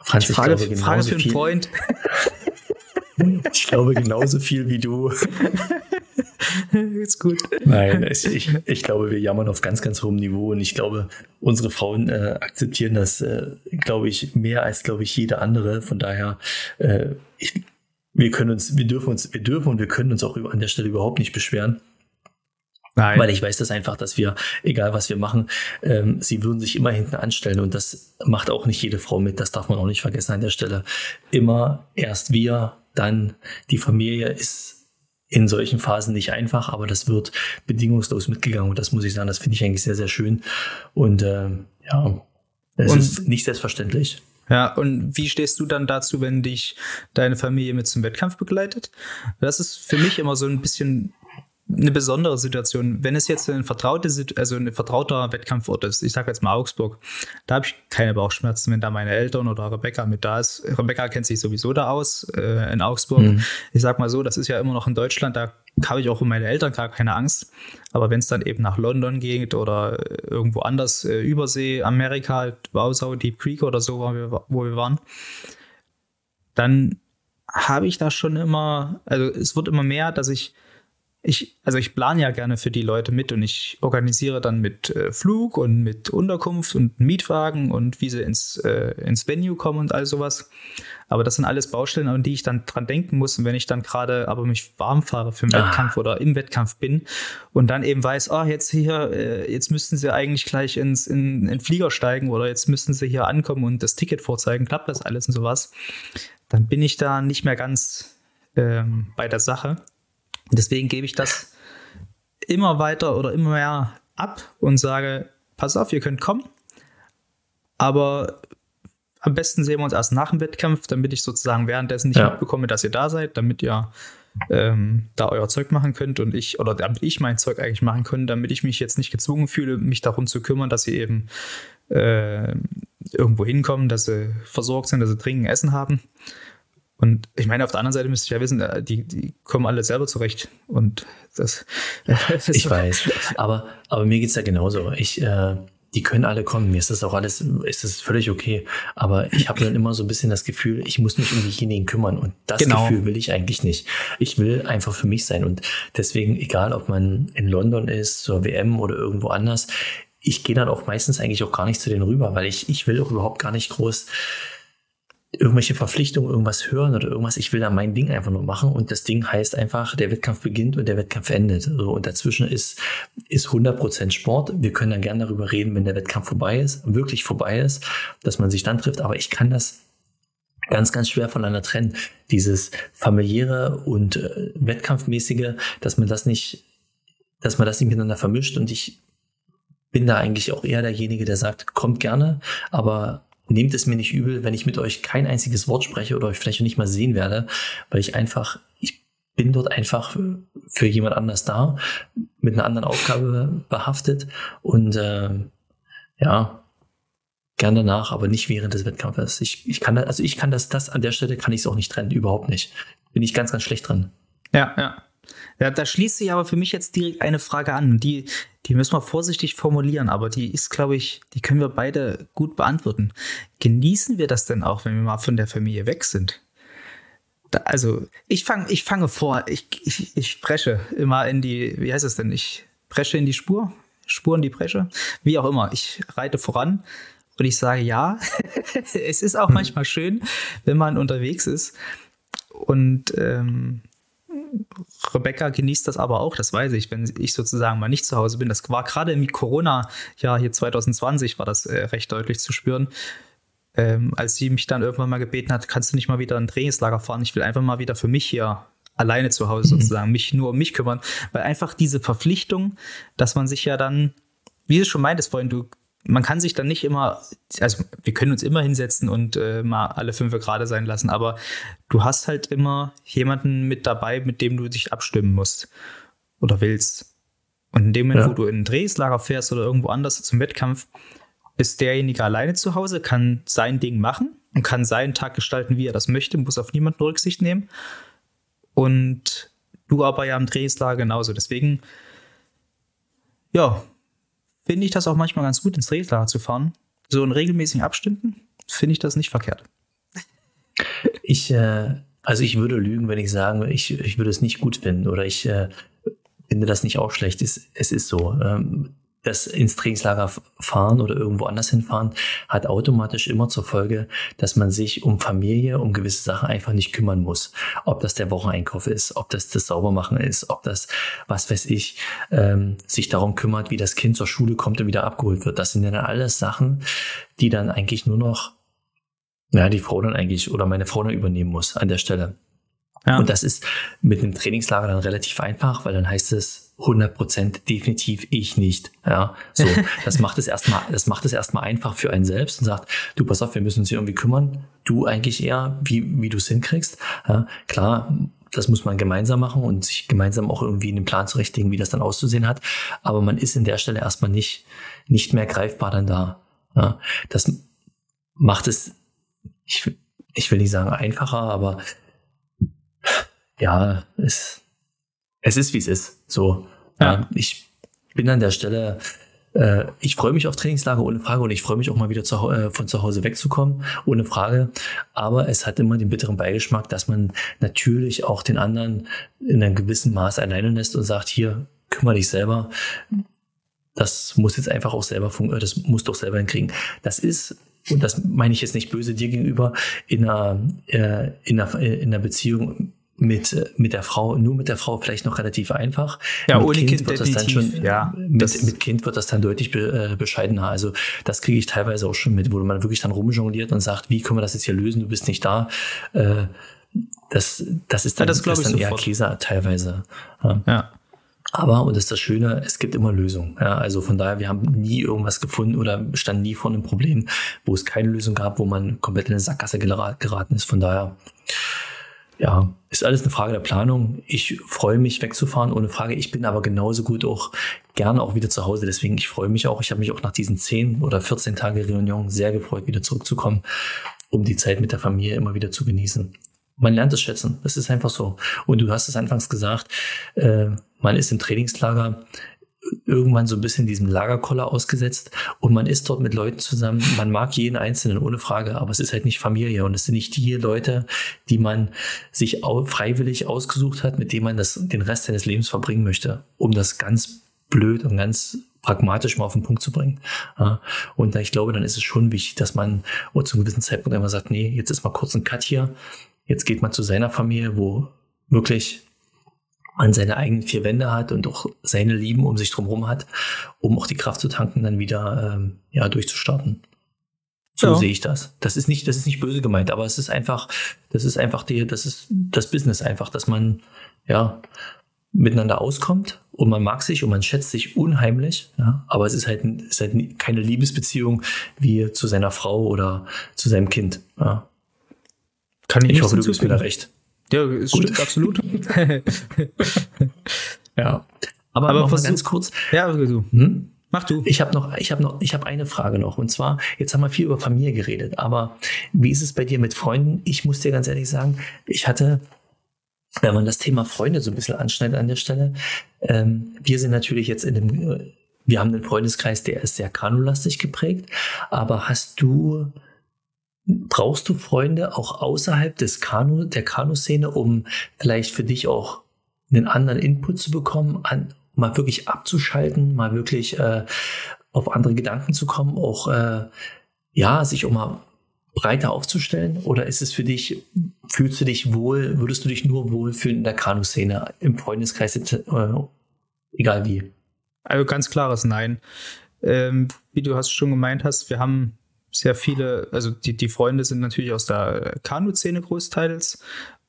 Franz, Frage, ich glaube, Frage für einen Freund. (laughs) ich glaube genauso viel wie du. Ist gut. Nein, ich, ich glaube, wir jammern auf ganz, ganz hohem Niveau und ich glaube, unsere Frauen äh, akzeptieren das, äh, glaube ich, mehr als, glaube ich, jede andere. Von daher, äh, ich, wir können uns, wir dürfen uns, wir dürfen und wir können uns auch an der Stelle überhaupt nicht beschweren. Nein. Weil ich weiß das einfach, dass wir, egal was wir machen, ähm, sie würden sich immer hinten anstellen und das macht auch nicht jede Frau mit, das darf man auch nicht vergessen an der Stelle. Immer erst wir, dann die Familie ist in solchen Phasen nicht einfach, aber das wird bedingungslos mitgegangen und das muss ich sagen, das finde ich eigentlich sehr, sehr schön und äh, ja, Es und, ist nicht selbstverständlich. Ja, und wie stehst du dann dazu, wenn dich deine Familie mit zum Wettkampf begleitet? Das ist für mich immer so ein bisschen eine besondere Situation. Wenn es jetzt ein vertraute, also ein vertrauter Wettkampfort ist, ich sage jetzt mal Augsburg, da habe ich keine Bauchschmerzen, wenn da meine Eltern oder Rebecca mit da ist. Rebecca kennt sich sowieso da aus äh, in Augsburg. Mhm. Ich sag mal so, das ist ja immer noch in Deutschland, da habe ich auch um meine Eltern gar keine Angst. Aber wenn es dann eben nach London geht oder irgendwo anders, äh, Übersee, Amerika, Wausau, Deep Creek oder so, wo wir, wo wir waren, dann habe ich da schon immer, also es wird immer mehr, dass ich ich, also ich plane ja gerne für die Leute mit und ich organisiere dann mit äh, Flug und mit Unterkunft und Mietwagen und wie sie ins, äh, ins Venue kommen und all sowas. Aber das sind alles Baustellen, an die ich dann dran denken muss. Und wenn ich dann gerade aber mich warm fahre für den ah. Wettkampf oder im Wettkampf bin und dann eben weiß, ah, jetzt hier, äh, jetzt müssten sie eigentlich gleich ins, in, in den Flieger steigen oder jetzt müssten sie hier ankommen und das Ticket vorzeigen, klappt das alles und sowas, dann bin ich da nicht mehr ganz ähm, bei der Sache. Deswegen gebe ich das immer weiter oder immer mehr ab und sage, pass auf, ihr könnt kommen, aber am besten sehen wir uns erst nach dem Wettkampf, damit ich sozusagen währenddessen nicht ja. mitbekomme, dass ihr da seid, damit ihr ähm, da euer Zeug machen könnt und ich, oder damit ich mein Zeug eigentlich machen kann, damit ich mich jetzt nicht gezwungen fühle, mich darum zu kümmern, dass sie eben äh, irgendwo hinkommen, dass sie versorgt sind, dass sie dringend Essen haben. Und ich meine, auf der anderen Seite müsste ich ja wissen, äh, die, die kommen alle selber zurecht. Und das. (laughs) das ich weiß. Aber, aber mir geht's ja genauso. Ich, äh, die können alle kommen. Mir ist das auch alles, ist das völlig okay. Aber ich habe dann immer so ein bisschen das Gefühl, ich muss mich um diejenigen kümmern. Und das genau. Gefühl will ich eigentlich nicht. Ich will einfach für mich sein. Und deswegen, egal ob man in London ist, zur WM oder irgendwo anders, ich gehe dann auch meistens eigentlich auch gar nicht zu denen rüber, weil ich, ich will auch überhaupt gar nicht groß irgendwelche Verpflichtungen, irgendwas hören oder irgendwas. Ich will da mein Ding einfach nur machen und das Ding heißt einfach, der Wettkampf beginnt und der Wettkampf endet. So, und dazwischen ist, ist 100% Sport. Wir können dann gerne darüber reden, wenn der Wettkampf vorbei ist, wirklich vorbei ist, dass man sich dann trifft. Aber ich kann das ganz, ganz schwer voneinander trennen. Dieses familiäre und äh, wettkampfmäßige, dass man das nicht, dass man das nicht miteinander vermischt und ich bin da eigentlich auch eher derjenige, der sagt, kommt gerne, aber nehmt es mir nicht übel, wenn ich mit euch kein einziges Wort spreche oder euch vielleicht nicht mal sehen werde, weil ich einfach, ich bin dort einfach für jemand anders da, mit einer anderen Aufgabe behaftet und äh, ja, gern danach, aber nicht während des Wettkampfes. Ich, ich kann also ich kann das, das an der Stelle kann ich es auch nicht trennen, überhaupt nicht. Bin ich ganz, ganz schlecht dran. Ja, ja. Ja, da schließt sich aber für mich jetzt direkt eine Frage an. Die, die müssen wir vorsichtig formulieren, aber die ist, glaube ich, die können wir beide gut beantworten. Genießen wir das denn auch, wenn wir mal von der Familie weg sind? Da, also, ich fange ich fange vor, ich, ich, ich presche immer in die, wie heißt es denn? Ich presche in die Spur, Spur in die Bresche, wie auch immer. Ich reite voran und ich sage ja. (laughs) es ist auch manchmal schön, wenn man unterwegs ist. Und ähm, Rebecca genießt das aber auch, das weiß ich, wenn ich sozusagen mal nicht zu Hause bin. Das war gerade im Corona-Jahr hier 2020 war das äh, recht deutlich zu spüren. Ähm, als sie mich dann irgendwann mal gebeten hat, kannst du nicht mal wieder ein Trainingslager fahren? Ich will einfach mal wieder für mich hier alleine zu Hause mhm. sozusagen, mich nur um mich kümmern, weil einfach diese Verpflichtung, dass man sich ja dann, wie du schon meintest vorhin, du man kann sich dann nicht immer, also wir können uns immer hinsetzen und äh, mal alle fünf gerade sein lassen, aber du hast halt immer jemanden mit dabei, mit dem du dich abstimmen musst oder willst. Und in dem Moment, ja. wo du in ein Drehslager fährst oder irgendwo anders zum Wettkampf, ist derjenige alleine zu Hause, kann sein Ding machen und kann seinen Tag gestalten, wie er das möchte, muss auf niemanden Rücksicht nehmen. Und du aber ja im Drehslager genauso. Deswegen, ja, finde ich das auch manchmal ganz gut, ins Trainingslager zu fahren. So in regelmäßigen Abständen finde ich das nicht verkehrt. (laughs) Ich, äh, also ich würde lügen, wenn ich sagen, ich, ich würde es nicht gut finden oder ich äh, finde das nicht auch schlecht. Es, es ist so. Ähm, das ins Trainingslager fahren oder irgendwo anders hinfahren, hat automatisch immer zur Folge, dass man sich um Familie, um gewisse Sachen einfach nicht kümmern muss. Ob das der Wocheneinkauf ist, ob das das Saubermachen ist, ob das, was weiß ich, ähm, sich darum kümmert, wie das Kind zur Schule kommt und wieder abgeholt wird. Das sind ja dann alles Sachen, die dann eigentlich nur noch, ja, die Frau dann eigentlich oder meine Frau dann übernehmen muss an der Stelle. Ja. Und das ist mit einem Trainingslager dann relativ einfach, weil dann heißt es 100% definitiv ich nicht. Ja, so, (laughs) das macht es erstmal, das macht es erstmal einfach für einen selbst und sagt, du pass auf, wir müssen uns hier irgendwie kümmern. Du eigentlich eher, wie, wie du es hinkriegst. Ja, klar, das muss man gemeinsam machen und sich gemeinsam auch irgendwie einen Plan zurechtlegen, wie das dann auszusehen hat. Aber man ist in der Stelle erstmal nicht, nicht mehr greifbar dann da. Ja, das macht es, ich, ich will nicht sagen einfacher, aber ja, es, es ist wie es ist. So, ja. ja ich bin an der Stelle, äh, ich freue mich auf Trainingslager ohne Frage und ich freue mich auch mal wieder zu, äh, von zu Hause wegzukommen, ohne Frage. Aber es hat immer den bitteren Beigeschmack, dass man natürlich auch den anderen in einem gewissen Maß alleine lässt und sagt, hier, kümmere dich selber. Das muss jetzt einfach auch selber funktionieren, das muss doch selber hinkriegen. Das ist und das meine ich jetzt nicht böse dir gegenüber, in einer, äh, in einer, in einer Beziehung mit, mit der Frau, nur mit der Frau vielleicht noch relativ einfach. Ja, mit ohne Kind, kind wird das dann schon, ja, mit, mit Kind wird das dann deutlich be, äh, bescheidener. Also das kriege ich teilweise auch schon mit, wo man wirklich dann rumjongliert und sagt, wie können wir das jetzt hier lösen, du bist nicht da. Äh, das, das ist dann, ja, das das dann eher Käse teilweise. Ja. ja. Aber, und das ist das Schöne, es gibt immer Lösungen. Ja, also von daher, wir haben nie irgendwas gefunden oder standen nie vor einem Problem, wo es keine Lösung gab, wo man komplett in eine Sackgasse geraten ist. Von daher, ja, ist alles eine Frage der Planung. Ich freue mich wegzufahren, ohne Frage. Ich bin aber genauso gut auch gerne auch wieder zu Hause. Deswegen, ich freue mich auch. Ich habe mich auch nach diesen 10 oder 14 Tage Reunion sehr gefreut, wieder zurückzukommen, um die Zeit mit der Familie immer wieder zu genießen. Man lernt es schätzen. Das ist einfach so. Und du hast es anfangs gesagt, äh, man ist im Trainingslager irgendwann so ein bisschen diesem Lagerkoller ausgesetzt und man ist dort mit Leuten zusammen. Man mag jeden Einzelnen ohne Frage, aber es ist halt nicht Familie und es sind nicht die Leute, die man sich freiwillig ausgesucht hat, mit denen man das, den Rest seines Lebens verbringen möchte, um das ganz blöd und ganz pragmatisch mal auf den Punkt zu bringen. und ich glaube, dann ist es schon wichtig, dass man zu einem gewissen Zeitpunkt einmal sagt, nee, jetzt ist mal kurz ein Cut hier. Jetzt geht man zu seiner Familie, wo wirklich man seine eigenen vier Wände hat und auch seine Lieben um sich drumherum hat, um auch die Kraft zu tanken, dann wieder ähm, ja durchzustarten. So ja. sehe ich das. Das ist nicht, das ist nicht böse gemeint, aber es ist einfach, das ist einfach die, das ist das Business einfach, dass man ja miteinander auskommt und man mag sich und man schätzt sich unheimlich, ja, aber es ist halt, es ist halt keine Liebesbeziehung wie zu seiner Frau oder zu seinem Kind. Ja. Kann ich, ich hoffe, du bist mir da recht. Ja, es stimmt absolut. (laughs) ja. Aber, Aber noch mal ganz kurz. Ja, du. Hm? Mach du. Ich habe noch, ich habe noch, ich habe eine Frage noch. Und zwar, jetzt haben wir viel über Familie geredet. Aber wie ist es bei dir mit Freunden? Ich muss dir ganz ehrlich sagen, ich hatte, wenn man das Thema Freunde so ein bisschen anschneidet an der Stelle, ähm, wir sind natürlich jetzt in dem, wir haben einen Freundeskreis, der ist sehr granulastig geprägt. Aber hast du Brauchst du Freunde auch außerhalb des Kanu, der Kanuszene, um vielleicht für dich auch einen anderen Input zu bekommen, an, mal wirklich abzuschalten, mal wirklich äh, auf andere Gedanken zu kommen, auch äh, ja, sich auch mal breiter aufzustellen? Oder ist es für dich, fühlst du dich wohl, würdest du dich nur wohlfühlen in der Kanuszene, im Freundeskreis, äh, egal wie? Also ganz klares Nein. Ähm, wie du hast schon gemeint hast, wir haben sehr viele, also die, die Freunde sind natürlich aus der Kanu-Szene großteils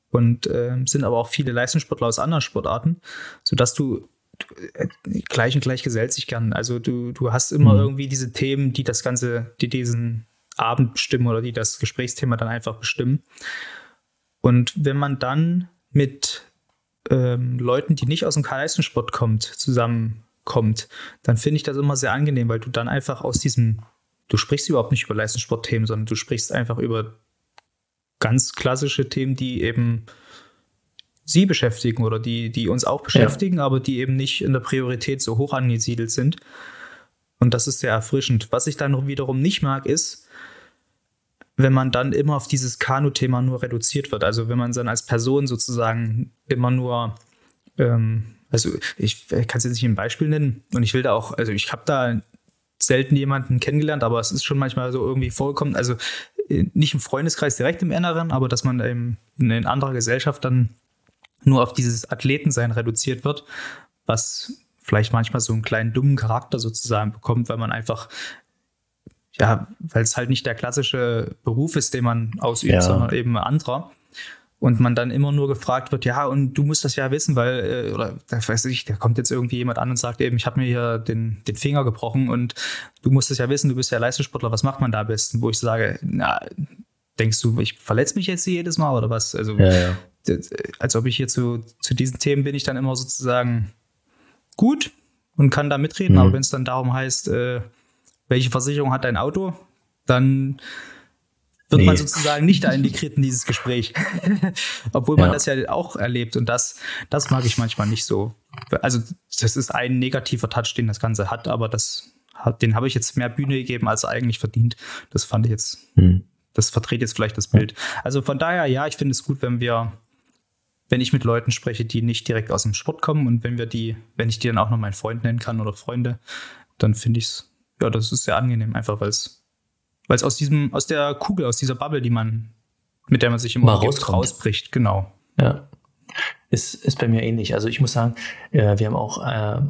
und äh, sind aber auch viele Leistungssportler aus anderen Sportarten, sodass du äh, gleich und gleich gesellt sich gern. Also du, du hast immer mhm. irgendwie diese Themen, die das Ganze, die diesen Abend bestimmen oder die das Gesprächsthema dann einfach bestimmen. Und wenn man dann mit ähm, Leuten, die nicht aus dem Leistungssport kommt, zusammenkommt, dann finde ich das immer sehr angenehm, weil du dann einfach aus diesem du sprichst überhaupt nicht über Leistungssportthemen, sondern du sprichst einfach über ganz klassische Themen, die eben sie beschäftigen oder die, die uns auch beschäftigen, ja. aber die eben nicht in der Priorität so hoch angesiedelt sind. Und das ist sehr erfrischend. Was ich dann wiederum nicht mag, ist, wenn man dann immer auf dieses Kanu-Thema nur reduziert wird. Also wenn man dann als Person sozusagen immer nur, ähm, also ich kann es jetzt nicht ein Beispiel nennen und ich will da auch, also ich habe da selten jemanden kennengelernt, aber es ist schon manchmal so irgendwie vorgekommen. Also äh, nicht im Freundeskreis direkt im Inneren, aber dass man eben in anderer Gesellschaft dann nur auf dieses Athletensein reduziert wird, was vielleicht manchmal so einen kleinen dummen Charakter sozusagen bekommt, weil man einfach, ja, weil es halt nicht der klassische Beruf ist, den man ausübt, ja. sondern eben ein anderer. Und man dann immer nur gefragt wird, ja, und du musst das ja wissen, weil, äh, oder weiß ich, da kommt jetzt irgendwie jemand an und sagt eben, ich habe mir hier den, den Finger gebrochen und du musst es ja wissen, du bist ja Leistungssportler, was macht man da am besten? Wo ich sage, na, denkst du, ich verletze mich jetzt jedes Mal oder was? Also, ja, ja. als ob ich hier zu, zu diesen Themen bin ich dann immer sozusagen gut und kann da mitreden, mhm. aber wenn es dann darum heißt, äh, welche Versicherung hat dein Auto, dann wird nee. man sozusagen nicht integriert in dieses Gespräch. (laughs) Obwohl man ja. das ja auch erlebt und das, das mag ich manchmal nicht so. Also, das ist ein negativer Touch, den das Ganze hat, aber das hat, den habe ich jetzt mehr Bühne gegeben, als er eigentlich verdient. Das fand ich jetzt, hm. das verdreht jetzt vielleicht das Bild. Also von daher, ja, ich finde es gut, wenn wir, wenn ich mit Leuten spreche, die nicht direkt aus dem Sport kommen und wenn wir die, wenn ich die dann auch noch meinen Freund nennen kann oder Freunde, dann finde ich es, ja, das ist sehr angenehm, einfach weil es weil es aus diesem, aus der Kugel, aus dieser Bubble, die man, mit der man sich immer gibt, rausbricht, genau. Ja. Ist, ist bei mir ähnlich. Also ich muss sagen, äh, wir haben auch äh,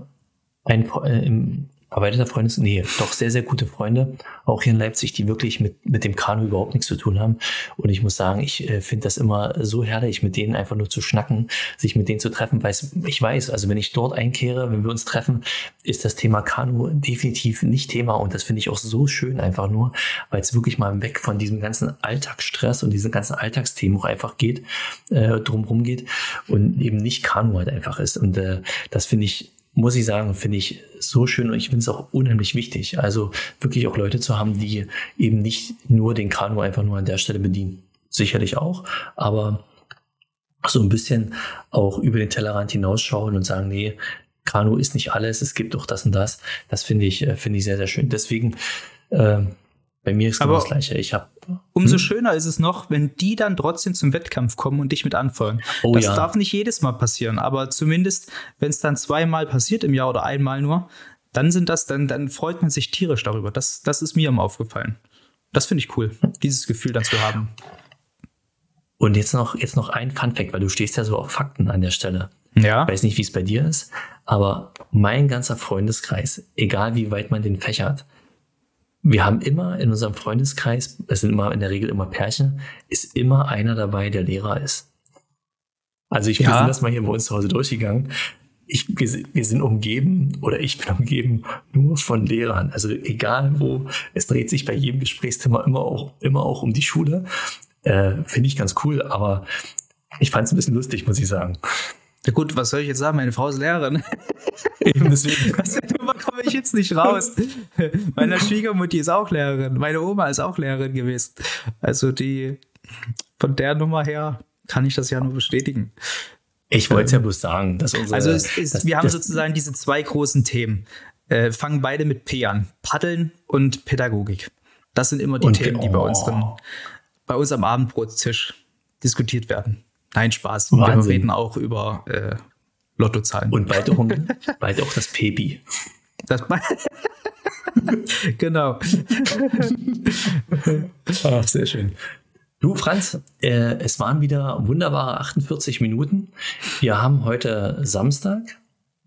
ein, äh, im, erweiterter Freundes, nee, doch sehr, sehr gute Freunde, auch hier in Leipzig, die wirklich mit, mit dem Kanu überhaupt nichts zu tun haben. Und ich muss sagen, ich äh, finde das immer so herrlich, mit denen einfach nur zu schnacken, sich mit denen zu treffen, weil ich weiß, also wenn ich dort einkehre, wenn wir uns treffen, ist das Thema Kanu definitiv nicht Thema. Und das finde ich auch so schön einfach nur, weil es wirklich mal weg von diesem ganzen Alltagsstress und diesen ganzen Alltagsthemen auch einfach geht, äh, drumherum geht und eben nicht Kanu halt einfach ist. Und äh, das finde ich muss ich sagen, finde ich so schön und ich finde es auch unheimlich wichtig. Also wirklich auch Leute zu haben, die eben nicht nur den Kanu einfach nur an der Stelle bedienen. Sicherlich auch, aber so ein bisschen auch über den Tellerrand hinausschauen und sagen, nee, Kanu ist nicht alles, es gibt auch das und das. Das finde ich, äh, finde ich sehr, sehr schön. Deswegen, äh, bei mir ist genau das Gleiche. Ich habe Umso hm? schöner ist es noch, wenn die dann trotzdem zum Wettkampf kommen und dich mit anfeuern. Oh, das ja. darf nicht jedes Mal passieren, aber zumindest, wenn es dann zweimal passiert im Jahr oder einmal nur, dann sind das, dann, dann freut man sich tierisch darüber. Das, das ist mir immer aufgefallen. Das finde ich cool, dieses Gefühl dann zu haben. Und jetzt noch, jetzt noch ein Funfact, weil du stehst ja so auf Fakten an der Stelle. Ja. Ich weiß nicht, wie es bei dir ist, aber mein ganzer Freundeskreis, egal wie weit man den fächert, wir haben immer in unserem Freundeskreis, es sind immer in der Regel immer Pärchen, ist immer einer dabei, der Lehrer ist. Also ich ja. bin das mal hier bei uns zu Hause durchgegangen. Ich, wir, wir sind umgeben oder ich bin umgeben nur von Lehrern. Also egal wo, es dreht sich bei jedem Gesprächsthema immer auch, immer auch um die Schule. Äh, Finde ich ganz cool, aber ich fand es ein bisschen lustig, muss ich sagen. Ja gut, was soll ich jetzt sagen? Meine Frau ist Lehrerin. (laughs) Eben deswegen. (laughs) Darüber komme ich jetzt nicht raus. Meine Schwiegermutti ist auch Lehrerin. Meine Oma ist auch Lehrerin gewesen. Also die, von der Nummer her kann ich das ja nur bestätigen. Ich wollte es ja bloß sagen, dass unsere. Also es ist, das, wir haben sozusagen diese zwei großen Themen. Äh, fangen beide mit P an. Paddeln und Pädagogik. Das sind immer die Themen, die bei uns dann, bei uns am Abendbrottisch diskutiert werden. Nein, Spaß. Wahnsinn. Wir reden auch über äh, Lottozahlen. Und bald auch, bald auch das Pepi. Das (laughs) genau. Ach, sehr schön. Du, Franz, äh, es waren wieder wunderbare 48 Minuten. Wir haben heute Samstag,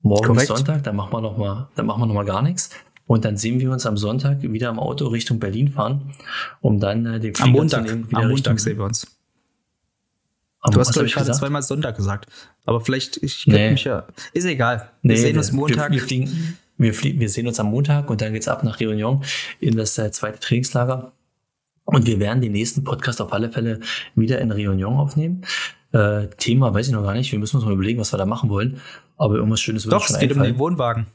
morgen Korrekt. Sonntag, dann machen wir noch mal, dann machen wir noch mal gar nichts. Und dann sehen wir uns am Sonntag wieder im Auto Richtung Berlin fahren, um dann äh, den Flieger am Montag, zu nehmen. Wieder am Montag sehen wir uns. Aber du hast, glaube ich, gerade zweimal Sonntag gesagt. Aber vielleicht, ich nee. mich ja. Ist egal. Wir nee, sehen uns Montag. Wir, wir, fliegen, wir, fliegen, wir sehen uns am Montag und dann geht's ab nach Réunion in das äh, zweite Trainingslager. Und wir werden den nächsten Podcast auf alle Fälle wieder in Réunion aufnehmen. Äh, Thema weiß ich noch gar nicht. Wir müssen uns mal überlegen, was wir da machen wollen. Aber irgendwas Schönes wird Doch, schon es geht einfallen. um den Wohnwagen.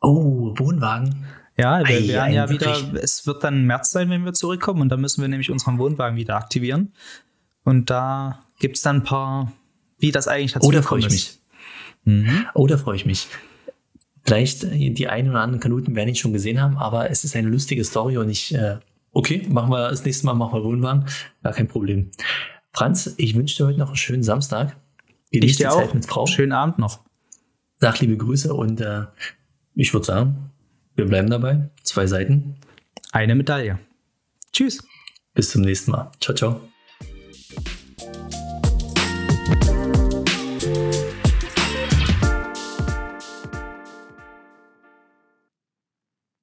Oh, Wohnwagen. Ja, wir werden ja wieder, es wird dann März sein, wenn wir zurückkommen und dann müssen wir nämlich unseren Wohnwagen wieder aktivieren. Und da gibt es dann ein paar, wie das eigentlich dazu da freue ich mich. Mhm. Da freue ich mich. Vielleicht äh, die einen oder anderen Kanuten werden ihn schon gesehen haben, aber es ist eine lustige Story und ich, äh, okay, machen wir das nächste Mal, machen wir Wohnwagen. Gar kein Problem. Franz, ich wünsche dir heute noch einen schönen Samstag. Genieß ich dir Zeit auch. mit Frau. Schönen Abend noch. Sag liebe Grüße und äh, ich würde sagen, wir bleiben dabei. Zwei Seiten. Eine Medaille. Tschüss. Bis zum nächsten Mal. Ciao, ciao.